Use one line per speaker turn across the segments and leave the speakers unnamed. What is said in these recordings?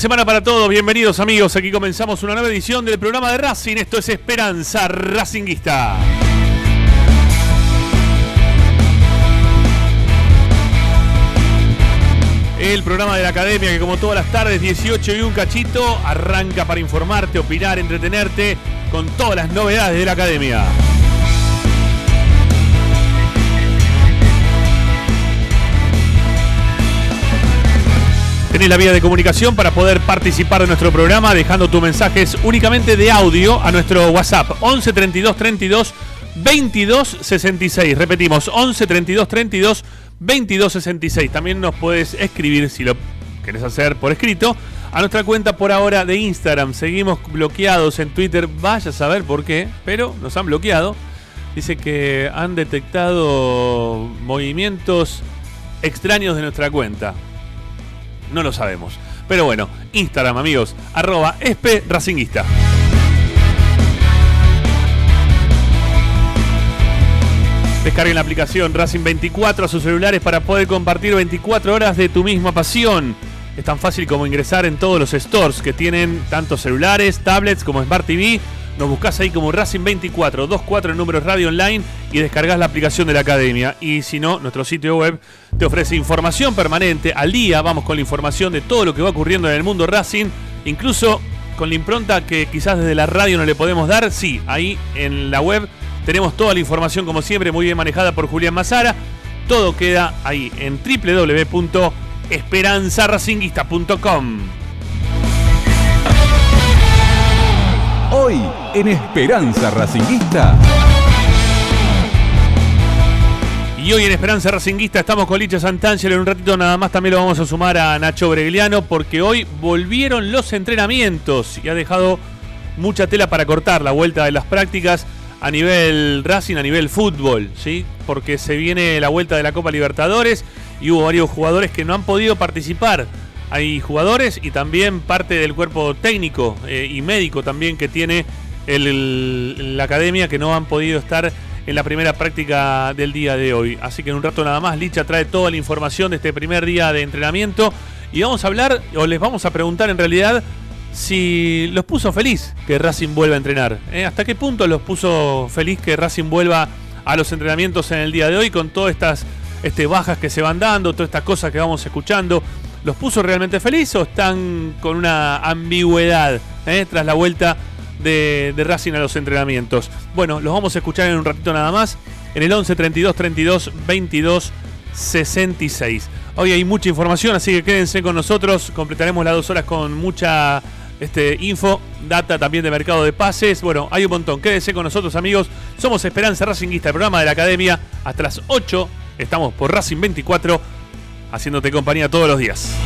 semana para todos, bienvenidos amigos. Aquí comenzamos una nueva edición del programa de Racing. Esto es Esperanza Racinguista. El programa de la academia que como todas las tardes, 18 y un cachito, arranca para informarte, opinar, entretenerte con todas las novedades de la academia. Tenés la vía de comunicación para poder participar de nuestro programa dejando tus mensajes únicamente de audio a nuestro WhatsApp 11 32 32 22 66. Repetimos, 11 32 32 22 66. También nos puedes escribir si lo querés hacer por escrito a nuestra cuenta por ahora de Instagram. Seguimos bloqueados en Twitter, vaya a saber por qué, pero nos han bloqueado. Dice que han detectado movimientos extraños de nuestra cuenta. No lo sabemos. Pero bueno, Instagram, amigos, arroba esp racinguista. Descarguen la aplicación Racing 24 a sus celulares para poder compartir 24 horas de tu misma pasión. Es tan fácil como ingresar en todos los stores que tienen tanto celulares, tablets como Smart TV nos buscas ahí como Racing 24, 24 números radio online y descargas la aplicación de la academia. Y si no, nuestro sitio web te ofrece información permanente. Al día vamos con la información de todo lo que va ocurriendo en el mundo Racing, incluso con la impronta que quizás desde la radio no le podemos dar. Sí, ahí en la web tenemos toda la información como siempre, muy bien manejada por Julián Mazara. Todo queda ahí en www.esperanzaracinguista.com.
Hoy en Esperanza Racinguista.
Y hoy en Esperanza Racinguista estamos con Licha Santangelo. En un ratito nada más también lo vamos a sumar a Nacho Bregliano porque hoy volvieron los entrenamientos y ha dejado mucha tela para cortar la vuelta de las prácticas a nivel Racing, a nivel fútbol, ¿sí? Porque se viene la vuelta de la Copa Libertadores y hubo varios jugadores que no han podido participar hay jugadores y también parte del cuerpo técnico eh, y médico también que tiene la academia que no han podido estar en la primera práctica del día de hoy. Así que en un rato nada más Licha trae toda la información de este primer día de entrenamiento y vamos a hablar o les vamos a preguntar en realidad si los puso feliz que Racing vuelva a entrenar. ¿eh? ¿Hasta qué punto los puso feliz que Racing vuelva a los entrenamientos en el día de hoy con todas estas este, bajas que se van dando, todas estas cosas que vamos escuchando? ¿Los puso realmente feliz o están con una ambigüedad eh, tras la vuelta de, Racing a los entrenamientos? Bueno, los vamos a escuchar en un ratito nada más. En el 11 32 32 22 66. Hoy hay mucha información, así que quédense con nosotros. Completaremos las dos horas con mucha este, info, data también de mercado de pases. Bueno, hay un montón. Quédense con nosotros, amigos. Somos Esperanza Racingista, el programa de la academia. Hasta las 8 estamos por Racing 24 haciéndote compañía todos los días.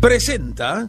Presenta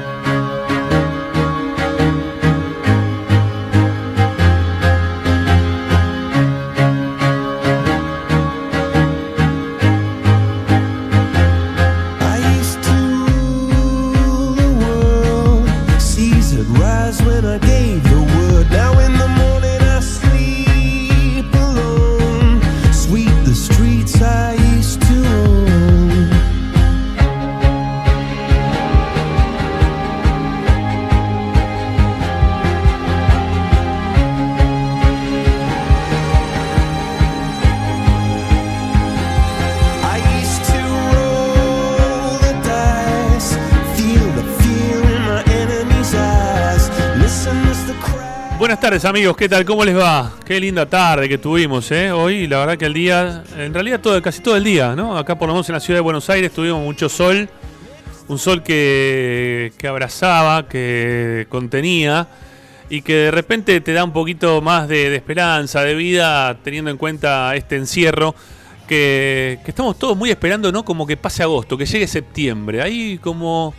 Amigos, ¿qué tal? ¿Cómo les va? Qué linda tarde que tuvimos, ¿eh? Hoy la verdad que el día, en realidad todo, casi todo el día, ¿no? Acá por lo menos en la ciudad de Buenos Aires tuvimos mucho sol, un sol que, que abrazaba, que contenía y que de repente te da un poquito más de, esperanza, de vida, teniendo en cuenta este encierro que, estamos todos muy esperando, ¿no? Como que pase agosto, que llegue septiembre. Hay como,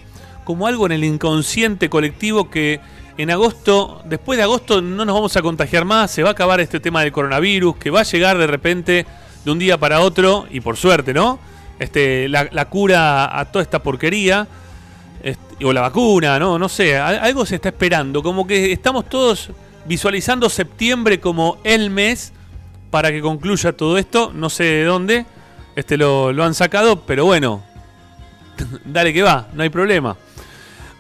como algo en el inconsciente colectivo que en agosto, después de agosto no nos vamos a contagiar más, se va a acabar este tema del coronavirus, que va a llegar de repente de un día para otro, y por suerte, ¿no? Este, la, cura a toda esta porquería, este, o la vacuna, ¿no? No sé, algo se está esperando, como que estamos todos visualizando septiembre como el mes para que concluya todo esto, no sé de dónde, este lo, han sacado, pero bueno, dale que va, no hay problema.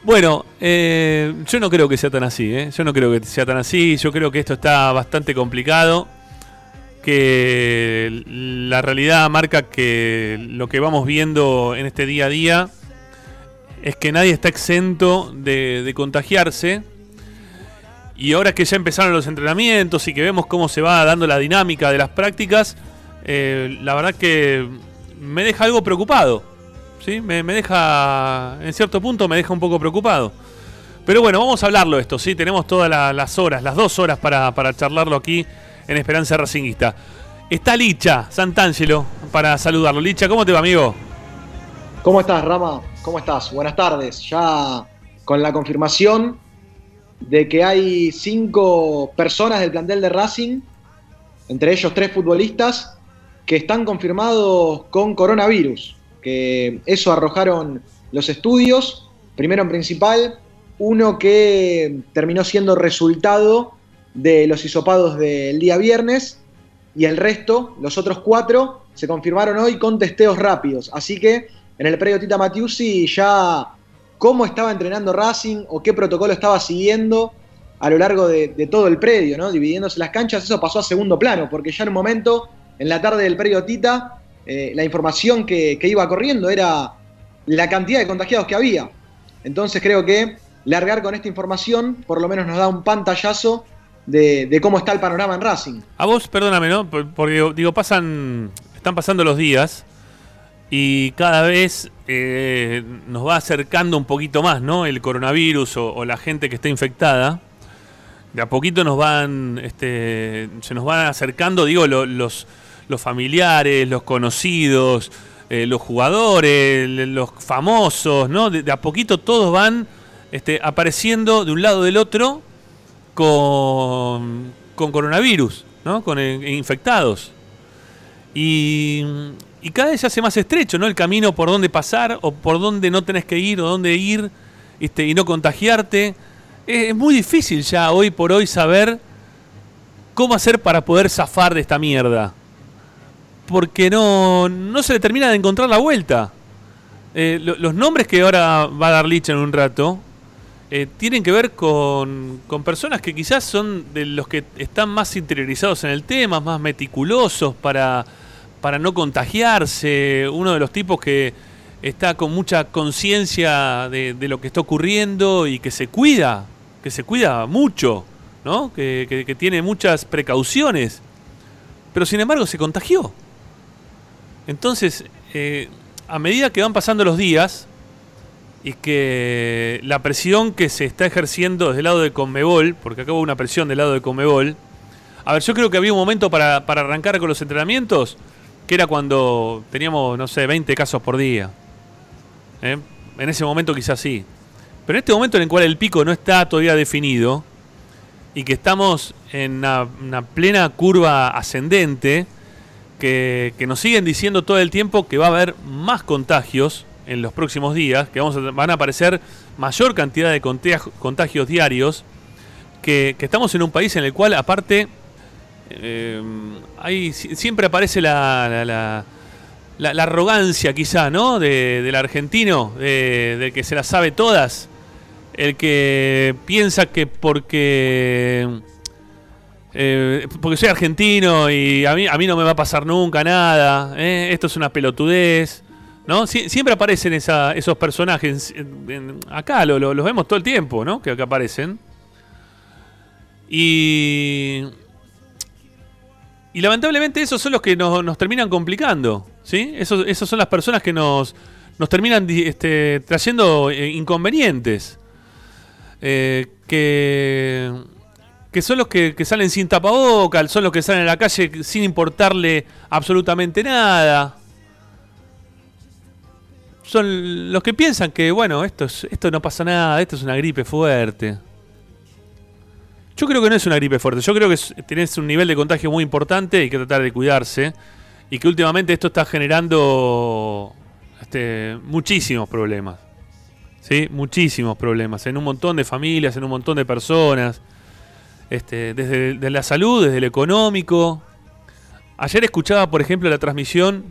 Bueno, eh, yo no creo que sea tan así, ¿eh? yo no creo que sea tan así, yo creo que esto está bastante complicado, que la realidad marca que lo que vamos viendo en este día a día es que nadie está exento de contagiarse, y ahora que ya empezaron los entrenamientos y que vemos cómo se va dando la dinámica de las prácticas, eh, la verdad que me deja algo preocupado. ¿Sí? Me, deja, en cierto punto, me deja un poco preocupado. Pero bueno, vamos a hablarlo esto, ¿sí? Tenemos todas las horas, las dos horas para, para charlarlo aquí en Esperanza Racinguista. Está Licha Santangelo para saludarlo. Licha, ¿cómo te va, amigo?
¿Cómo estás, Rama? ¿Cómo estás? Buenas tardes. Ya con la confirmación de que hay cinco personas del plantel de Racing, entre ellos tres futbolistas, que están confirmados con coronavirus, que eso arrojaron los estudios, primero en principal, uno que terminó siendo resultado de los hisopados del día viernes, y el resto, los otros cuatro, se confirmaron hoy con testeos rápidos. Así que en el predio Tita Matiusi ya cómo estaba entrenando Racing o qué protocolo estaba siguiendo a lo largo de, todo el predio, ¿no? dividiéndose las canchas, eso pasó a segundo plano, porque ya en un momento, en la tarde del predio Tita, eh, la información que, iba corriendo era la cantidad de contagiados que había. Entonces creo que largar con esta información por lo menos nos da un pantallazo de, cómo está el panorama en Racing.
A vos, perdóname, ¿no? Porque digo, pasan, están pasando los días y cada vez eh, nos va acercando un poquito más, ¿no? El coronavirus o, la gente que está infectada. De a poquito nos van, este, se nos van acercando, digo, los, los familiares, los conocidos, eh, los jugadores, los famosos, ¿no? De, a poquito todos van este, apareciendo de un lado del otro con, con coronavirus, ¿no? Con eh, infectados. Y y cada vez se hace más estrecho, ¿no? El camino por dónde pasar o por dónde no tenés que ir o dónde ir este, y no contagiarte. Es, muy difícil ya hoy por hoy saber cómo hacer para poder zafar de esta mierda. Porque no, no se le termina de encontrar la vuelta. Eh, los nombres que ahora va a dar Lich en un rato eh, tienen que ver con, con personas que quizás son de los que están más interiorizados en el tema, más meticulosos para para no contagiarse, uno de los tipos que está con mucha conciencia de, lo que está ocurriendo y que se cuida, que se cuida mucho, ¿no? que, tiene muchas precauciones, pero sin embargo se contagió. Entonces, eh, a medida que van pasando los días y que la presión que se está ejerciendo desde el lado de Conmebol, porque acá hubo una presión del lado de Conmebol, a ver, yo creo que había un momento para, para arrancar con los entrenamientos que era cuando teníamos, no sé, 20 casos por día. ¿eh? En ese momento quizás sí. Pero en este momento en el cual el pico no está todavía definido y que estamos en una, plena curva ascendente, que, nos siguen diciendo todo el tiempo que va a haber más contagios en los próximos días, que vamos van a aparecer mayor cantidad de contagios, diarios, que, estamos en un país en el cual aparte eh, ahí siempre aparece la, la, arrogancia quizá, ¿no? del argentino, de, que se las sabe todas. El que piensa que porque... Eh, porque soy argentino y a mí, a mí no me va a pasar nunca nada, ¿eh? esto es una pelotudez, ¿no? siempre aparecen esos personajes, acá los vemos todo el tiempo, ¿no? Que acá aparecen. Y y lamentablemente esos son los que nos, terminan complicando. ¿sí? Esos, esos, son las personas que nos, nos terminan este, trayendo eh, inconvenientes. Que, que son los que, que salen sin tapabocas, son los que salen a la calle sin importarle absolutamente nada. Son los que piensan que, bueno, esto, es- esto no pasa nada, esto es una gripe fuerte. Yo creo que no es una gripe fuerte, yo creo que es- tenés un nivel de contagio muy importante y que tratar de cuidarse. Y que últimamente esto está generando este, muchísimos problemas. ¿Sí? Muchísimos problemas. En un montón de familias, en un montón de personas. Este, desde de la salud, desde lo económico. Ayer escuchaba, por ejemplo, la transmisión,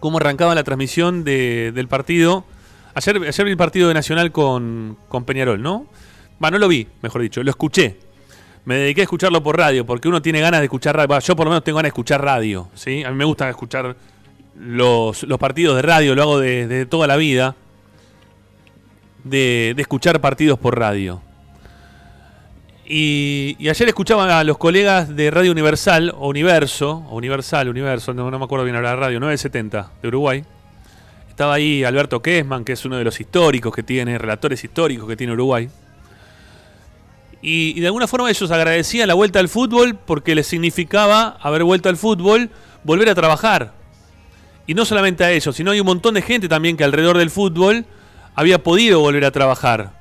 cómo arrancaba la transmisión de- del partido. Ayer, vi el partido de Nacional con, Peñarol, ¿no? Va, no lo vi, mejor dicho, lo escuché. Me dediqué a escucharlo por radio, porque uno tiene ganas de escuchar radio. Yo por lo menos tengo ganas de escuchar radio, ¿sí? A mí me gusta escuchar los, partidos de radio, lo hago de, de toda la vida. De, de escuchar partidos por radio. Y, ayer escuchaba a los colegas de Radio Universal, o Universo, o Universal, Universo, no, me acuerdo bien ahora radio, 970 de Uruguay. Estaba ahí Alberto Kessman, que es uno de los históricos que tiene, relatores históricos que tiene Uruguay. Y, y de alguna forma ellos agradecían la vuelta al fútbol porque les significaba haber vuelto al fútbol, volver a trabajar. Y no solamente a ellos, sino hay un montón de gente también que alrededor del fútbol había podido volver a trabajar.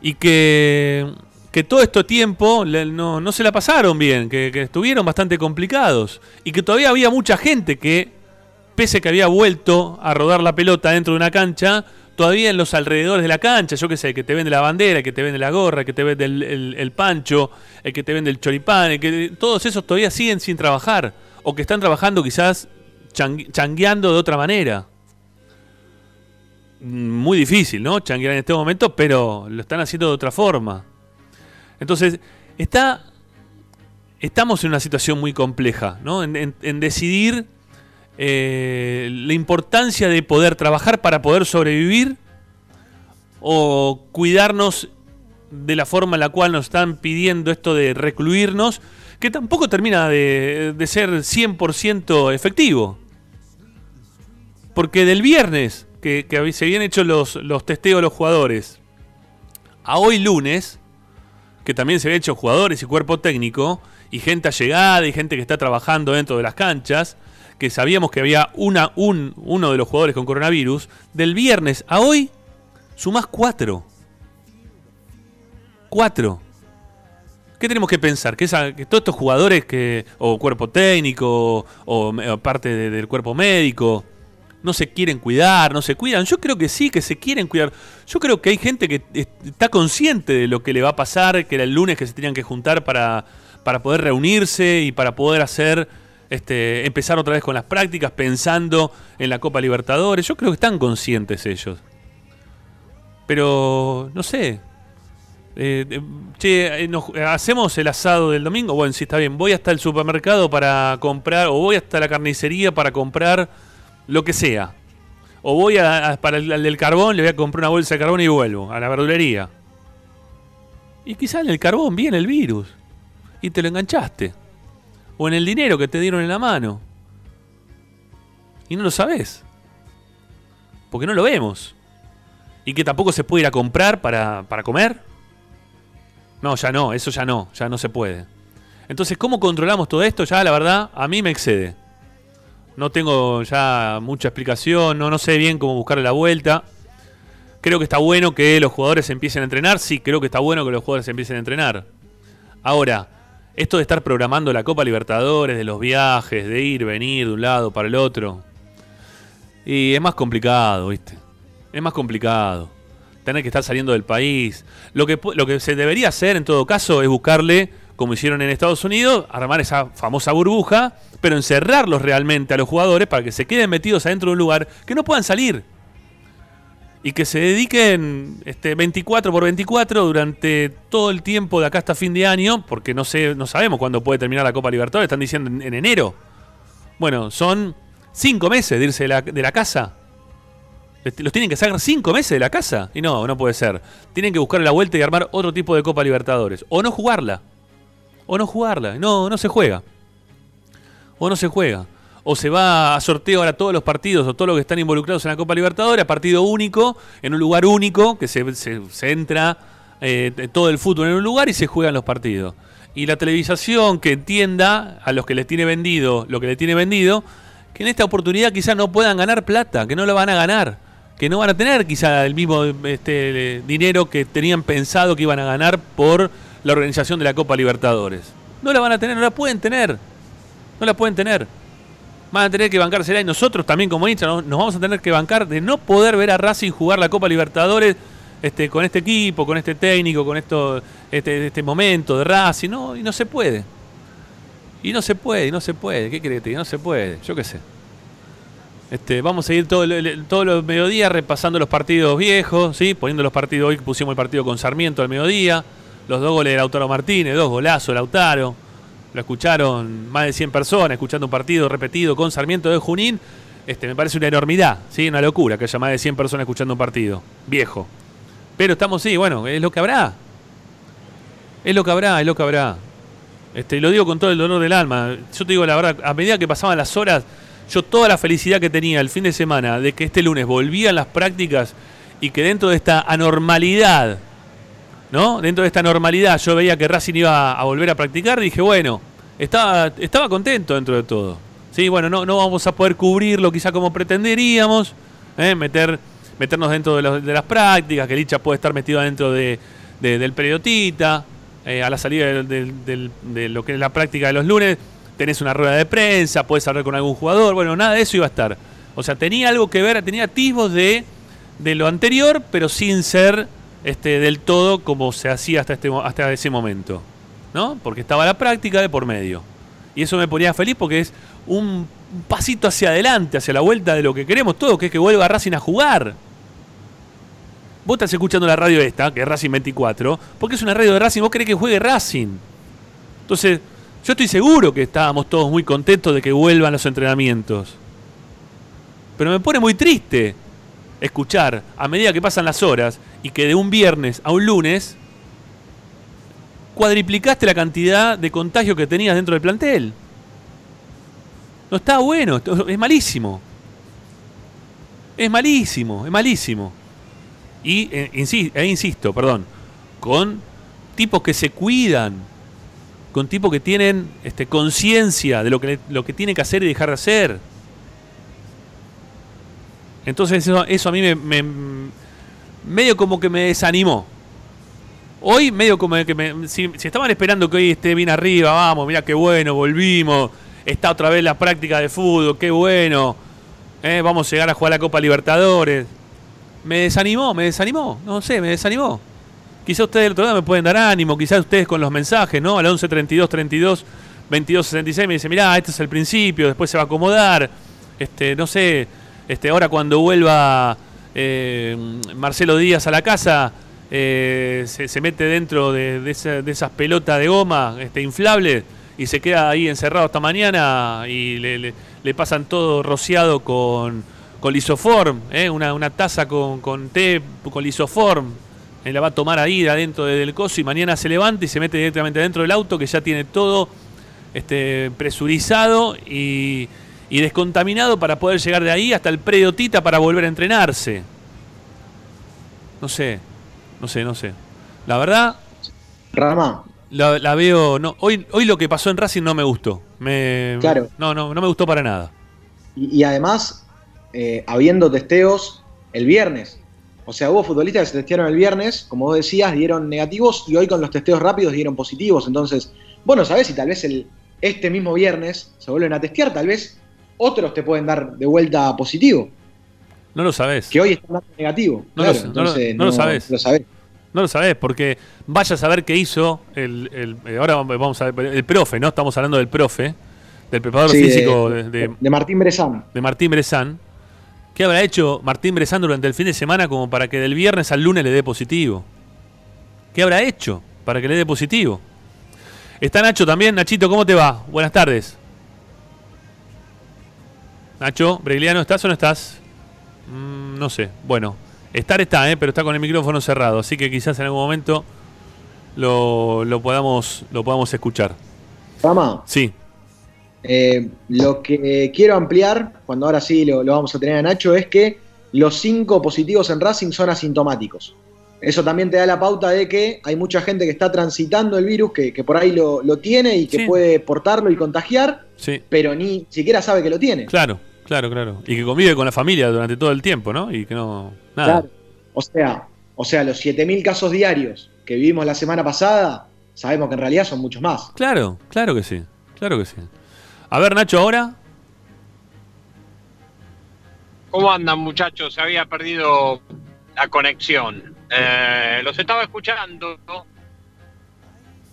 Y que, que todo este tiempo no, no se la pasaron bien, que, estuvieron bastante complicados. Y que todavía había mucha gente que, pese que había vuelto a rodar la pelota dentro de una cancha, todavía en los alrededores de la cancha, yo qué sé, que te vende la bandera, que te vende la gorra, que te vende el, el- pancho, el que te vende el choripán, el que, todos esos todavía siguen sin trabajar. O que están trabajando quizás chang- changueando de otra manera. Mm, Muy difícil, ¿no? Changuear en este momento, pero lo están haciendo de otra forma. Entonces, está, estamos en una situación muy compleja, ¿no? En, decidir eh, la importancia de poder trabajar para poder sobrevivir o cuidarnos de la forma en la cual nos están pidiendo esto de recluirnos, que tampoco termina de, de ser 100% efectivo. Porque del viernes, que, que se habían hecho los, los testeos de los jugadores, a hoy lunes, que también se habían hecho jugadores y cuerpo técnico, y gente allegada y gente que está trabajando dentro de las canchas, que sabíamos que había una, un, uno de los jugadores con coronavirus, del viernes a hoy sumás cuatro. Cuatro. ¿Qué tenemos que pensar? Que, esa- que todos estos jugadores que, o cuerpo técnico, o, parte de- del cuerpo médico, no se quieren cuidar, no se cuidan. Yo creo que sí, que se quieren cuidar. Yo creo que hay gente que est- está consciente de lo que le va a pasar, que era el lunes que se tenían que juntar para, para poder reunirse y para poder hacer, este, empezar otra vez con las prácticas, pensando en la Copa Libertadores. Yo creo que están conscientes ellos. Pero, no sé. Eh, eh, che, eh, hacemos el asado del domingo. Bueno, sí, está bien. Voy hasta el supermercado para comprar, o voy hasta la carnicería para comprar lo que sea. O voy a, para el, al del carbón, le voy a comprar una bolsa de carbón y vuelvo a la verdulería. Y quizá en el carbón viene el virus. Y te lo enganchaste. O en el dinero que te dieron en la mano. Y no lo sabes. Porque no lo vemos. Y que tampoco se puede ir a comprar para, para comer. No, ya no, eso ya no, ya no se puede. Entonces, ¿cómo controlamos todo esto? Ya la verdad, a mí me excede. No tengo ya mucha explicación, no, no sé bien cómo buscarle la vuelta. Creo que está bueno que los jugadores empiecen a entrenar, sí, creo que está bueno que los jugadores empiecen a entrenar. Ahora, esto de estar programando la Copa Libertadores, de los viajes, de ir, venir de un lado para el otro, y es más complicado, ¿viste? Es más complicado. Tener que estar saliendo del país. Lo que, lo que se debería hacer en todo caso es buscarle, como hicieron en Estados Unidos, armar esa famosa burbuja, pero encerrarlos realmente a los jugadores para que se queden metidos adentro de un lugar que no puedan salir. Y que se dediquen este, 24 por 24 durante todo el tiempo de acá hasta fin de año, porque no, sé, no sabemos cuándo puede terminar la Copa Libertadores, están diciendo en, en enero. Bueno, son cinco meses de irse de la, de la casa. Les- Los tienen que sacar cinco meses de la casa. Y no, no puede ser. Tienen que buscar la vuelta y armar otro tipo de Copa Libertadores. O no jugarla. O no jugarla. No, no se juega. O no se juega. O se va a sorteo ahora todos los partidos o todos los que están involucrados en la Copa Libertadores a partido único, en un lugar único, que se, se- entra eh, todo el fútbol en un lugar y se juegan los partidos. Y la televisación que entienda a los que les tiene vendido lo que le tiene vendido, que en esta oportunidad quizás no puedan ganar plata, que no lo van a ganar, que no van a tener quizá el mismo este, dinero que tenían pensado que iban a ganar por la organización de la Copa Libertadores. No la van a tener, no la pueden tener. No la pueden tener. Van a tener que bancársela y nosotros también como hinchas nos, vamos a tener que bancar de no poder ver a Racing jugar la Copa Libertadores este, con este equipo, con este técnico, con esto, este, este momento de Racing. No, y no se puede. Y no se puede, y no se puede. ¿Qué crees? No se puede. Yo qué sé. Este, vamos a todo todos los mediodías repasando los partidos viejos, ¿sí? poniendo los partidos. Hoy pusimos el partido con Sarmiento al mediodía. Los dos goles de Lautaro Martínez, dos golazos Lautaro. Lo escucharon más de 100 personas escuchando un partido repetido con Sarmiento de Junín. Este, me parece una enormidad, ¿sí? una locura que haya más de 100 personas escuchando un partido viejo. Pero estamos, sí, bueno, es lo que habrá. Es lo que habrá, es lo que habrá. Este, lo digo con todo el dolor del alma. Yo te digo la verdad, a medida que pasaban las horas, yo toda la felicidad que tenía el fin de semana de que este lunes volvían las prácticas y que dentro de esta anormalidad, ¿no? Dentro de esta normalidad yo veía que Racing iba a volver a practicar, dije, bueno, estaba, estaba contento dentro de todo. Sí, bueno, no, no vamos a poder cubrirlo quizá como pretenderíamos, ¿eh? meter, meternos dentro de, las prácticas, que Licha puede estar metido dentro de, del periodista, eh, a la salida de, lo que es la práctica de los lunes, tenés una rueda de prensa, puedes hablar con algún jugador, bueno, nada de eso iba a estar. O sea, tenía algo que ver, tenía atisbos de, de lo anterior, pero sin ser este, del todo como se hacía hasta, este, hasta ese momento. ¿No? Porque estaba la práctica de por medio. Y eso me ponía feliz porque es un pasito hacia adelante, hacia la vuelta de lo que queremos todos, que es que vuelva Racing a jugar. Vos estás escuchando la radio esta, que es Racing 24, porque es una radio de Racing, vos querés que juegue Racing. Entonces, yo estoy seguro que estábamos todos muy contentos de que vuelvan los entrenamientos. Pero me pone muy triste escuchar a medida que pasan las horas y que de un viernes a un lunes cuadriplicaste la cantidad de contagios que tenías dentro del plantel. No está bueno, es malísimo. Es malísimo, es malísimo. Y eh, e insisto, perdón, con tipos que se cuidan, con tipos que tienen este, conciencia de lo que, lo que tiene que hacer y dejar de hacer. Entonces eso, a mí me, medio como que me desanimó. Hoy medio como que me, si, estaban esperando que hoy esté bien arriba, vamos, mira qué bueno, volvimos, está otra vez la práctica de fútbol, qué bueno, eh, vamos a llegar a jugar la Copa Libertadores me desanimó, me desanimó, no sé, me desanimó. Quizá ustedes el otro día me pueden dar ánimo, quizás ustedes con los mensajes, ¿no? Al 11 32 32 22 66 me dice, mirá, este es el principio, después se va a acomodar. Este, no sé, este, ahora cuando vuelva eh, Marcelo Díaz a la casa, eh, se, mete dentro de, esas pelotas de goma este, inflables y se queda ahí encerrado hasta mañana y le pasan todo rociado con con lisoform, ¿eh? una, taza con, con, té con lisoform. Él la va a tomar ahí adentro del coso y mañana se levanta y se mete directamente dentro del auto que ya tiene todo este, presurizado y, descontaminado para poder llegar de ahí hasta el predio Tita para volver a entrenarse. No sé, no sé, no sé. La verdad.
Rama.
La, veo. No, hoy, hoy lo que pasó en Racing no me gustó. Me,
claro.
No, no, no me gustó para nada.
y además, eh, habiendo testeos el viernes. O sea, hubo futbolistas que se testearon el viernes, como vos decías, dieron negativos y hoy con los testeos rápidos dieron positivos. Entonces, vos no sabés si tal vez el, este mismo viernes se vuelven a testear, tal vez otros te pueden dar de vuelta positivo.
No lo sabés.
Que hoy están dando negativo.
No, lo, no, lo, sabés.
Lo sabés.
No lo sabés, porque vaya a saber qué hizo el, eh, ahora vamos a ver, el profe, ¿no? Estamos hablando del profe, del preparador físico de,
de, Martín Brezán.
De Martín Brezán, ¿Qué habrá hecho Martín Brezán durante el fin de semana como para que del viernes al lunes le dé positivo? ¿Qué habrá hecho para que le dé positivo? Está Nacho también. Nachito, ¿cómo te va? Buenas tardes. Nacho, Bregliano, ¿estás o no estás? Mm, no sé. Bueno, estar está, ¿eh? pero está con el micrófono cerrado, así que quizás en algún momento lo, lo podamos, lo podamos escuchar.
Rama.
Sí.
Eh, lo que quiero ampliar, cuando ahora sí lo, vamos a tener a Nacho, es que los cinco positivos en Racing son asintomáticos. Eso también te da la pauta de que hay mucha gente que está transitando el virus, que, por ahí lo, tiene y que puede portarlo y contagiar, pero ni siquiera sabe que lo tiene.
Claro, claro, claro. Y que convive con la familia durante todo el tiempo, ¿no? Y que no. Nada. Claro.
O sea, o sea, los 7.000 casos diarios que vivimos la semana pasada, sabemos que en realidad son muchos más.
Claro, claro que sí. Claro que sí. A ver, Nacho, ahora.
¿Cómo andan, muchachos? Se había perdido la conexión. Eh, los estaba escuchando.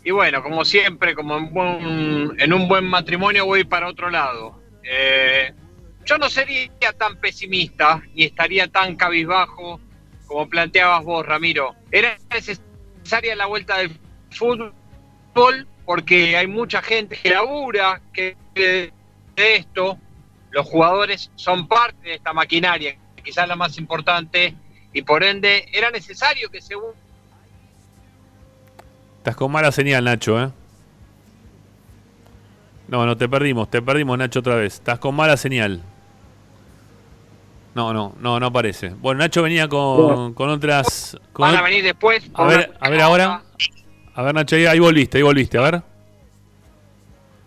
Y bueno, como siempre, como en, un buen matrimonio, voy para otro lado. Eh, yo no sería tan pesimista ni estaría tan cabizbajo como planteabas vos, Ramiro. Era necesaria la vuelta del fútbol porque hay mucha gente que labura que de esto. Los jugadores son parte de esta maquinaria, quizás la más importante, y por ende era necesario que se...
Estás con mala señal, Nacho, ¿eh? No, no, te perdimos, te perdimos, Nacho, otra vez. Estás con mala señal. No, no, no, no aparece. Bueno, Nacho venía con, con otras...
Van a venir después.
A ver, a ver ahora. A ver, Nacho, ahí volviste, ahí volviste, a ver.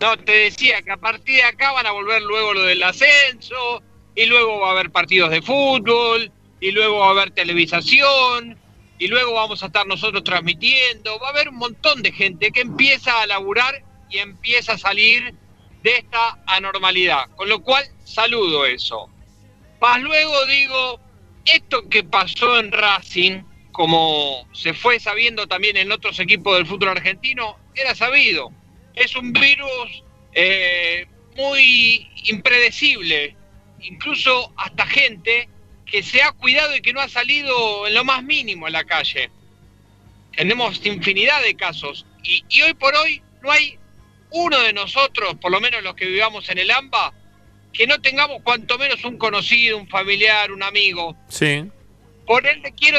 No, te decía que a partir de acá van a volver luego lo del ascenso, y luego va a haber partidos de fútbol, y luego va a haber televisación, y luego vamos a estar nosotros transmitiendo. Va a haber un montón de gente que empieza a laburar y empieza a salir de esta anormalidad. Con lo cual, saludo eso. Más luego digo, esto que pasó en Racing, como se fue sabiendo también en otros equipos del fútbol argentino, era sabido. Es un virus eh, muy impredecible, incluso hasta gente que se ha cuidado y que no ha salido en lo más mínimo a la calle. Tenemos infinidad de casos y, hoy por hoy no hay uno de nosotros, por lo menos los que vivamos en el AMBA, que no tengamos cuanto menos un conocido, un familiar, un amigo.
Sí.
Por ende quiero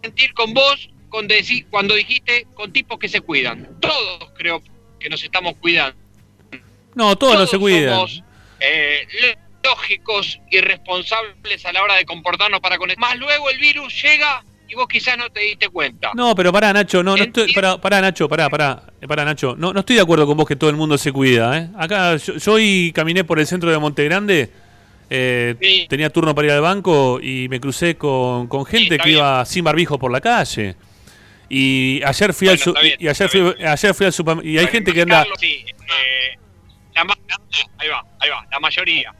sentir con vos con decir, cuando dijiste con tipos que se cuidan. Todos creo que nos estamos cuidando.
No, todos, no se cuidan.
Somos, eh, lógicos y responsables a la hora de comportarnos para con Más luego el virus llega y vos quizás no te diste cuenta.
No, pero pará, Nacho, no, no estoy, pará, pará, Nacho, pará, pará, pará, Nacho, no, no estoy de acuerdo con vos que todo el mundo se cuida, ¿eh? Acá yo, hoy caminé por el centro de Montegrande, eh, tenía turno para ir al banco y me crucé con, gente que iba sin barbijo por la calle. Y ayer fui al y ayer fui, ayer fui al supermercado y hay gente que anda sí, eh,
la, ahí va, ahí va, la mayoría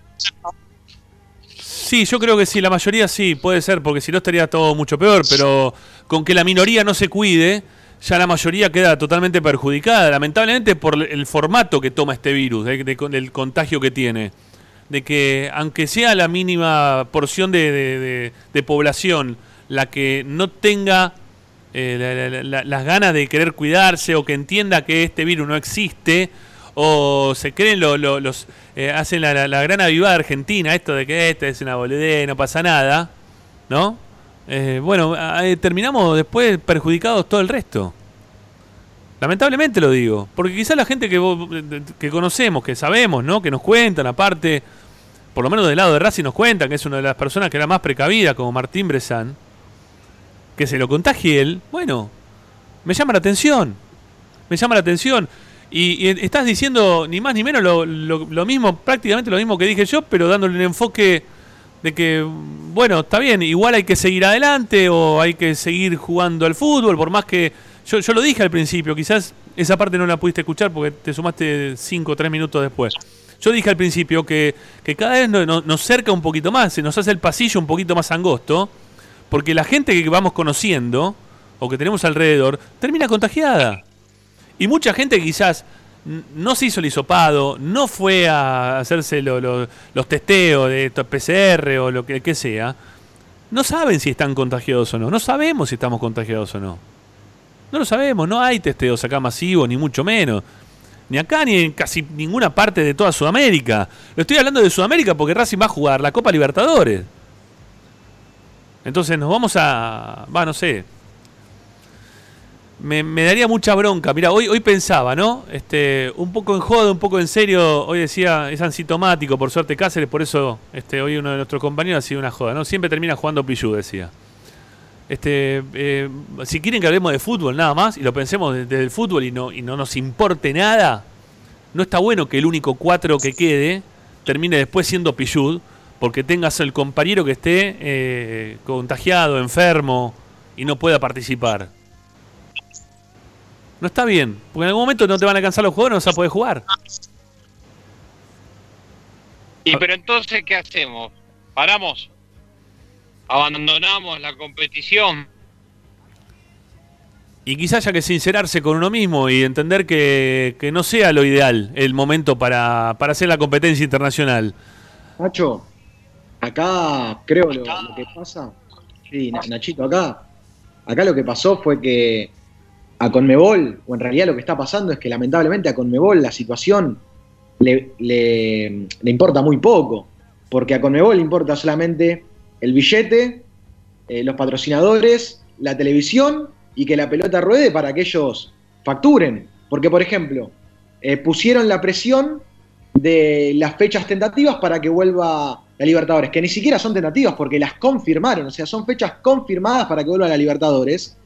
Sí, yo creo que sí, la mayoría sí, puede ser, porque si no estaría todo mucho peor, pero con que la minoría no se cuide, ya la mayoría queda totalmente perjudicada, lamentablemente por el formato que toma este virus, del contagio que tiene. De que aunque sea la mínima porción de, población la que no tenga eh, las ganas de querer cuidarse o que entienda que este virus no existe, o se creen los eh, hacen la, gran avivada argentina, esto de que esta es una boludez, no pasa nada, ¿no? Eh, bueno, terminamos después perjudicados todo el resto. Lamentablemente lo digo, porque quizás la gente que, que conocemos, que sabemos, ¿no? Que nos cuentan, aparte, por lo menos del lado de Racing nos cuentan que es una de las personas que era más precavida, como Martín Bresan, que se lo contagie él, bueno, me llama la atención. Me llama la atención. Y, estás diciendo ni más ni menos lo, lo, mismo, prácticamente lo mismo que dije yo, pero dándole un enfoque de que, bueno, está bien, igual hay que seguir adelante o hay que seguir jugando al fútbol, por más que yo, yo lo dije al principio, quizás esa parte no la pudiste escuchar porque te sumaste 5 o 3 minutos después. Yo dije al principio que, que cada vez nos, nos cerca un poquito más, se nos hace el pasillo un poquito más angosto, porque la gente que vamos conociendo o que tenemos alrededor termina contagiada. Y mucha gente quizás no se hizo el hisopado, no fue a hacerse los testeos de PCR o lo que, que, sea, no saben si están contagiados o no. No sabemos si estamos contagiados o no. No lo sabemos, no hay testeos acá masivos, ni mucho menos. Ni acá ni en casi ninguna parte de toda Sudamérica. Lo estoy hablando de Sudamérica porque Racing va a jugar la Copa Libertadores. Entonces nos vamos a. Va, no sé me, daría mucha bronca. Mira, hoy, hoy pensaba, ¿no? Este, un poco en joda, un poco en serio. Hoy decía, es asintomático, por suerte Cáceres, por eso este, hoy uno de nuestros compañeros ha sido una joda, ¿no? Siempre termina jugando Pillú, decía. Este, eh, si quieren que hablemos de fútbol nada más y lo pensemos desde el fútbol y no, y no nos importe nada, no está bueno que el único cuatro que quede termine después siendo Pillud, porque tengas el compañero que esté eh, contagiado, enfermo y no pueda participar. No está bien, porque en algún momento no te van a alcanzar los jugadores, no vas a poder jugar.
Y pero entonces, ¿qué hacemos? ¿Paramos? ¿Abandonamos la competición?
Y quizás haya que sincerarse con uno mismo y entender que, que no sea lo ideal el momento para, para hacer la competencia internacional.
Nacho, acá creo lo, lo que pasa. Sí, Na- Nachito, acá. Acá lo que pasó fue que a Conmebol, o en realidad lo que está pasando es que lamentablemente a Conmebol la situación le, le- le importa muy poco. Porque a Conmebol le importa solamente el billete, eh, los patrocinadores, la televisión y que la pelota ruede para que ellos facturen. Porque, por ejemplo, eh, pusieron la presión de las fechas tentativas para que vuelva la Libertadores, que ni siquiera son tentativas porque las confirmaron, o sea, son fechas confirmadas para que vuelva la Libertadores.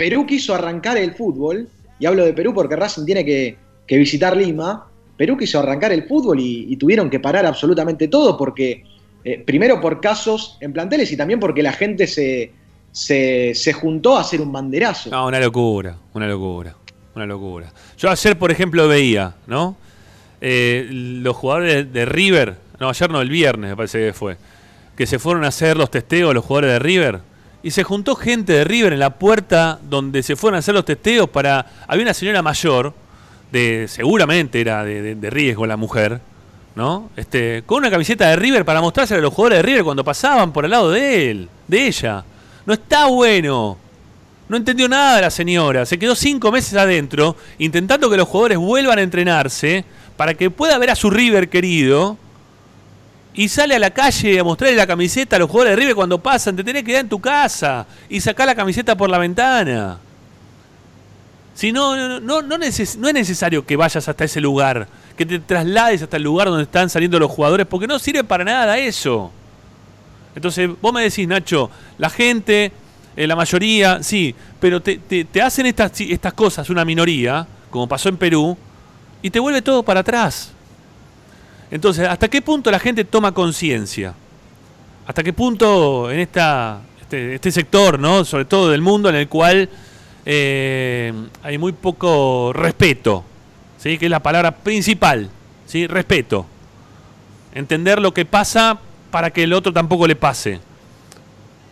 Perú quiso arrancar el fútbol, y hablo de Perú porque Racing tiene que, que visitar Lima. Perú quiso arrancar el fútbol y, tuvieron que parar absolutamente todo porque, eh, primero por casos en planteles y también porque la gente se, se, se juntó a hacer un banderazo.
No, una locura, una locura, una locura. Yo ayer, por ejemplo, veía, ¿no? Eh, los jugadores de River, no, ayer no, el viernes me parece que fue, que se fueron a hacer los testeos los jugadores de River. Y se juntó gente de River en la puerta donde se fueron a hacer los testeos para... Había una señora mayor, de seguramente era de, de- riesgo la mujer, ¿no? Este, con una camiseta de River para mostrársela a los jugadores de River cuando pasaban por al lado de él, de ella. No está bueno. No entendió nada la señora. Se quedó cinco meses adentro intentando que los jugadores vuelvan a entrenarse para que pueda ver a su River querido. Y sale a la calle a mostrarle la camiseta a los jugadores de River cuando pasan. Te tenés que quedar en tu casa y sacar la camiseta por la ventana. Si no, no, no, no, neces- no es necesario que vayas hasta ese lugar, que te traslades hasta el lugar donde están saliendo los jugadores, porque no sirve para nada eso. Entonces, vos me decís, Nacho, la gente, eh, la mayoría, sí, pero te, te- te hacen estas, estas cosas una minoría, como pasó en Perú, y te vuelve todo para atrás. Entonces, ¿hasta qué punto la gente toma conciencia? ¿Hasta qué punto en este, este sector, ¿no? sobre todo del mundo, en el cual eh, hay muy poco respeto, ¿sí? que es la palabra principal, ¿sí? respeto. Entender lo que pasa para que el otro tampoco le pase.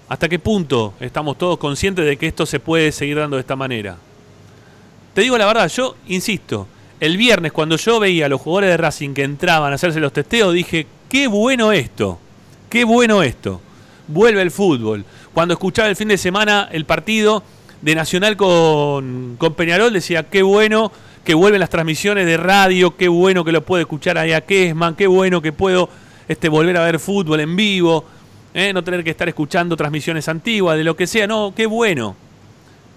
¿Hasta qué punto estamos todos conscientes de que esto se puede seguir dando de esta manera? Te digo la verdad, yo insisto, el viernes cuando yo veía a los jugadores de Racing que entraban a hacerse los testeos, dije, qué bueno esto, qué bueno esto. Vuelve el fútbol. Cuando escuchaba el fin de semana el partido de Nacional con, con Peñarol, decía, qué bueno que vuelven las transmisiones de radio, qué bueno que lo puedo escuchar ahí a Kesman, qué bueno que puedo este, volver a ver fútbol en vivo, ¿eh? no tener que estar escuchando transmisiones antiguas, de lo que sea, no, qué bueno.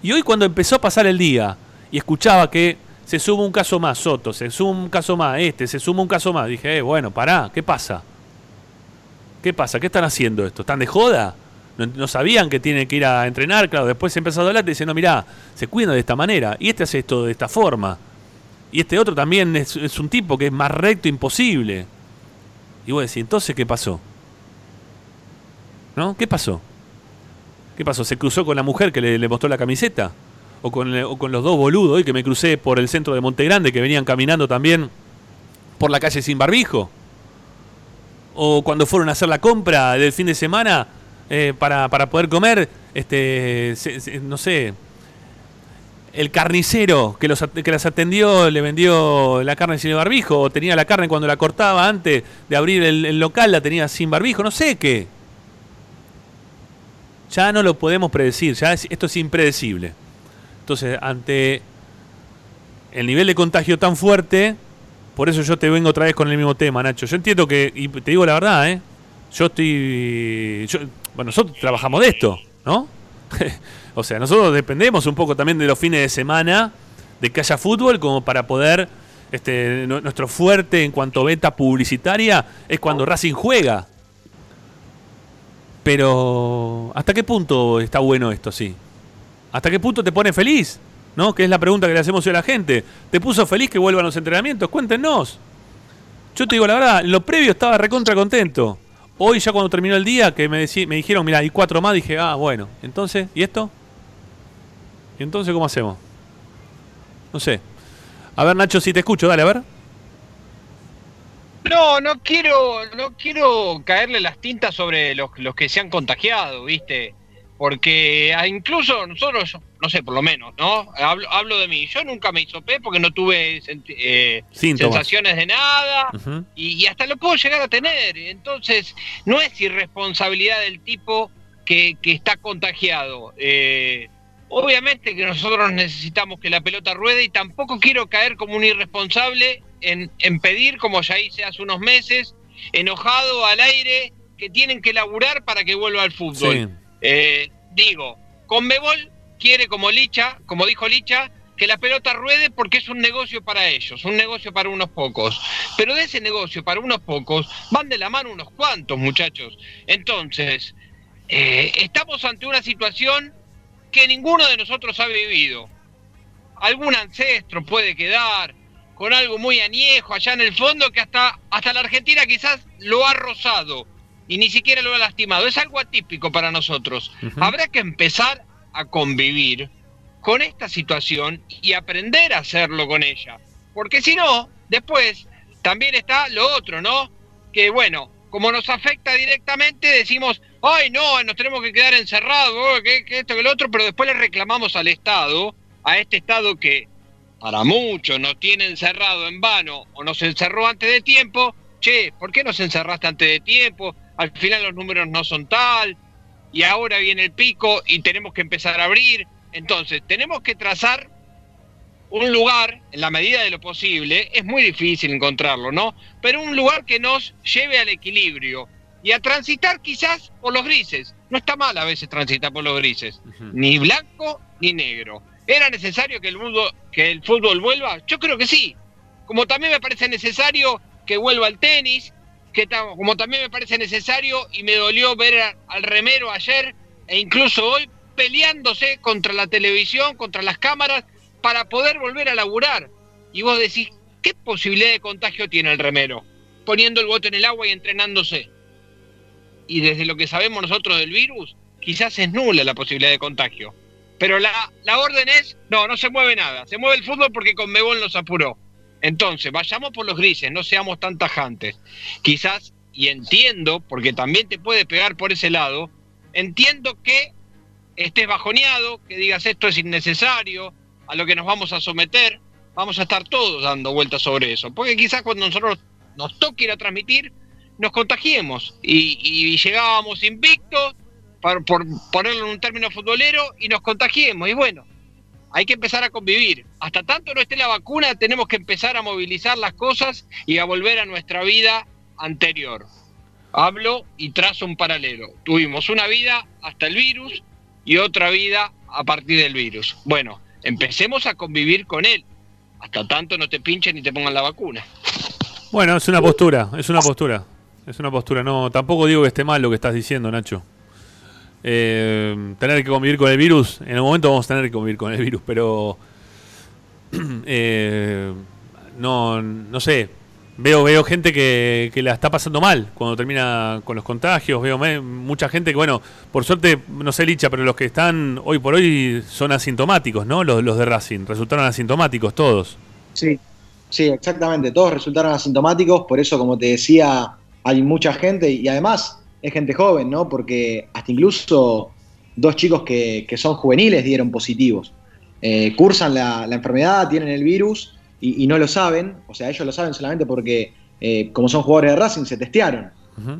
Y hoy cuando empezó a pasar el día y escuchaba que se suma un caso más, Soto, se suma un caso más, este, se suma un caso más, dije, eh, bueno, pará, ¿qué pasa? ¿Qué pasa? ¿Qué están haciendo esto? ¿Están de joda? No, no sabían que tienen que ir a entrenar, claro, después se empezó a hablar y dicen, no, mirá, se cuidan de esta manera, y este hace esto de esta forma. Y este otro también es, es un tipo que es más recto imposible. Y vos decís, entonces, ¿qué pasó? ¿No? ¿Qué pasó? ¿Qué pasó? ¿Se cruzó con la mujer que le, le mostró la camiseta? ¿O con, o con los dos boludos hoy que me crucé por el centro de Montegrande que venían caminando también por la calle sin barbijo? ¿O cuando fueron a hacer la compra del fin de semana eh, para, para poder comer, este, se- no sé, el carnicero que, los, que las atendió le vendió la carne sin barbijo? ¿O tenía la carne cuando la cortaba antes de abrir el, local, la tenía sin barbijo? No sé qué ya no lo podemos predecir, ya es- esto es impredecible. Entonces, ante el nivel de contagio tan fuerte, por eso yo te vengo otra vez con el mismo tema, Nacho. Yo entiendo que, y te digo la verdad, ¿eh? Yo estoy. bueno, nosotros trabajamos de esto, ¿no? o sea, nosotros dependemos un poco también de los fines de semana, de que haya fútbol, como para poder. Este, nu- nuestro fuerte en cuanto a venta publicitaria es cuando Racing juega. Pero, ¿hasta qué punto está bueno esto, sí? ¿Hasta qué punto te pone feliz? ¿No? Que es la pregunta que le hacemos a la gente. ¿Te puso feliz que vuelvan los entrenamientos? Cuéntenos. Yo te digo la verdad, lo previo estaba recontra contento. Hoy ya cuando terminó el día, que me, me dijeron, mira, hay cuatro más, dije, ah, bueno, entonces, ¿y esto? ¿Y entonces cómo hacemos? No sé. A ver, Nacho, si te escucho, dale, a ver.
No, no quiero, no quiero caerle las tintas sobre los, los que se han contagiado, ¿viste? Porque ah, incluso nosotros, no sé, por lo menos, ¿no? Hablo, hablo de mí. Yo nunca me hisopé porque no tuve eh, sensaciones de nada y, hasta lo puedo llegar a tener. Entonces, no es irresponsabilidad del tipo que, que está contagiado. Eh, obviamente que nosotros necesitamos que la pelota ruede y tampoco quiero caer como un irresponsable en, pedir, como ya hice hace unos meses, enojado al aire, que tienen que laburar para que vuelva al fútbol. Eh, digo, Conmebol quiere, como Licha, como dijo Licha, que la pelota ruede porque es un negocio para ellos, un negocio para unos pocos. Pero de ese negocio para unos pocos van de la mano unos cuantos, muchachos. Entonces, eh, estamos ante una situación que ninguno de nosotros ha vivido. Algún ancestro puede quedar con algo muy añejo allá en el fondo que hasta, hasta la Argentina quizás lo ha rozado y ni siquiera lo ha lastimado. Es algo atípico para nosotros. Habrá que empezar a convivir con esta situación y aprender a hacerlo con ella. Porque si no, después también está lo otro, ¿no? Que bueno, como nos afecta directamente, decimos, ay no, nos tenemos que quedar encerrados, oh, que, esto, que lo otro, pero después le reclamamos al Estado, a este Estado que para muchos nos tiene encerrado en vano o nos encerró antes de tiempo, che, ¿por qué nos encerraste antes de tiempo? Al final los números no son tal, y ahora viene el pico y tenemos que empezar a abrir. Entonces, tenemos que trazar un lugar, en la medida de lo posible, es muy difícil encontrarlo, ¿no? Pero un lugar que nos lleve al equilibrio y a transitar quizás por los grises. No está mal a veces transitar por los grises, ni blanco ni negro. ¿Era necesario que el, mundo, que el fútbol vuelva? Yo creo que sí. Como también me parece necesario que vuelva el tenis, como también me parece necesario y me dolió ver al remero ayer e incluso hoy peleándose contra la televisión, contra las cámaras, para poder volver a laburar. Y vos decís, ¿qué posibilidad de contagio tiene el remero? Poniendo el bote en el agua y entrenándose. Y desde lo que sabemos nosotros del virus, quizás es nula la posibilidad de contagio. Pero la, la orden es, no, no se mueve nada. Se mueve el fútbol porque con Conmebol nos apuró. Entonces, vayamos por los grises, no seamos tan tajantes. Quizás, y entiendo, porque también te puede pegar por ese lado, entiendo que estés bajoneado, que digas esto es innecesario, a lo que nos vamos a someter, vamos a estar todos dando vueltas sobre eso. Porque quizás cuando nosotros nos toque ir a transmitir, nos contagiemos y, llegábamos invictos, por, por ponerlo en un término futbolero, y nos contagiemos. Y bueno, hay que empezar a convivir. Hasta tanto no esté la vacuna, tenemos que empezar a movilizar las cosas y a volver a nuestra vida anterior. Hablo y trazo un paralelo. Tuvimos una vida hasta el virus y otra vida a partir del virus. Bueno, empecemos a convivir con él. Hasta tanto no te pinchen ni te pongan la vacuna.
Bueno, es una postura, es una postura. Es una postura. No, tampoco digo que esté mal lo que estás diciendo, Nacho eh, tener que convivir con el virus. En el momento vamos a tener que convivir con el virus, pero eh, no, no sé. Veo, veo gente que, que, la está pasando mal cuando termina con los contagios. Veo mucha gente que, bueno, por suerte, no sé, Licha, pero los que están hoy por hoy son asintomáticos, ¿no? Los, los de Racing. Resultaron asintomáticos todos.
Sí, sí, exactamente. Todos resultaron asintomáticos. Por eso, como te decía, hay mucha gente y además es gente joven, ¿no? Porque hasta incluso dos chicos que, son juveniles dieron positivos. Eh, cursan la, enfermedad, tienen el virus y, no lo saben, o sea, ellos lo saben solamente porque, eh, como son jugadores de Racing, se testearon.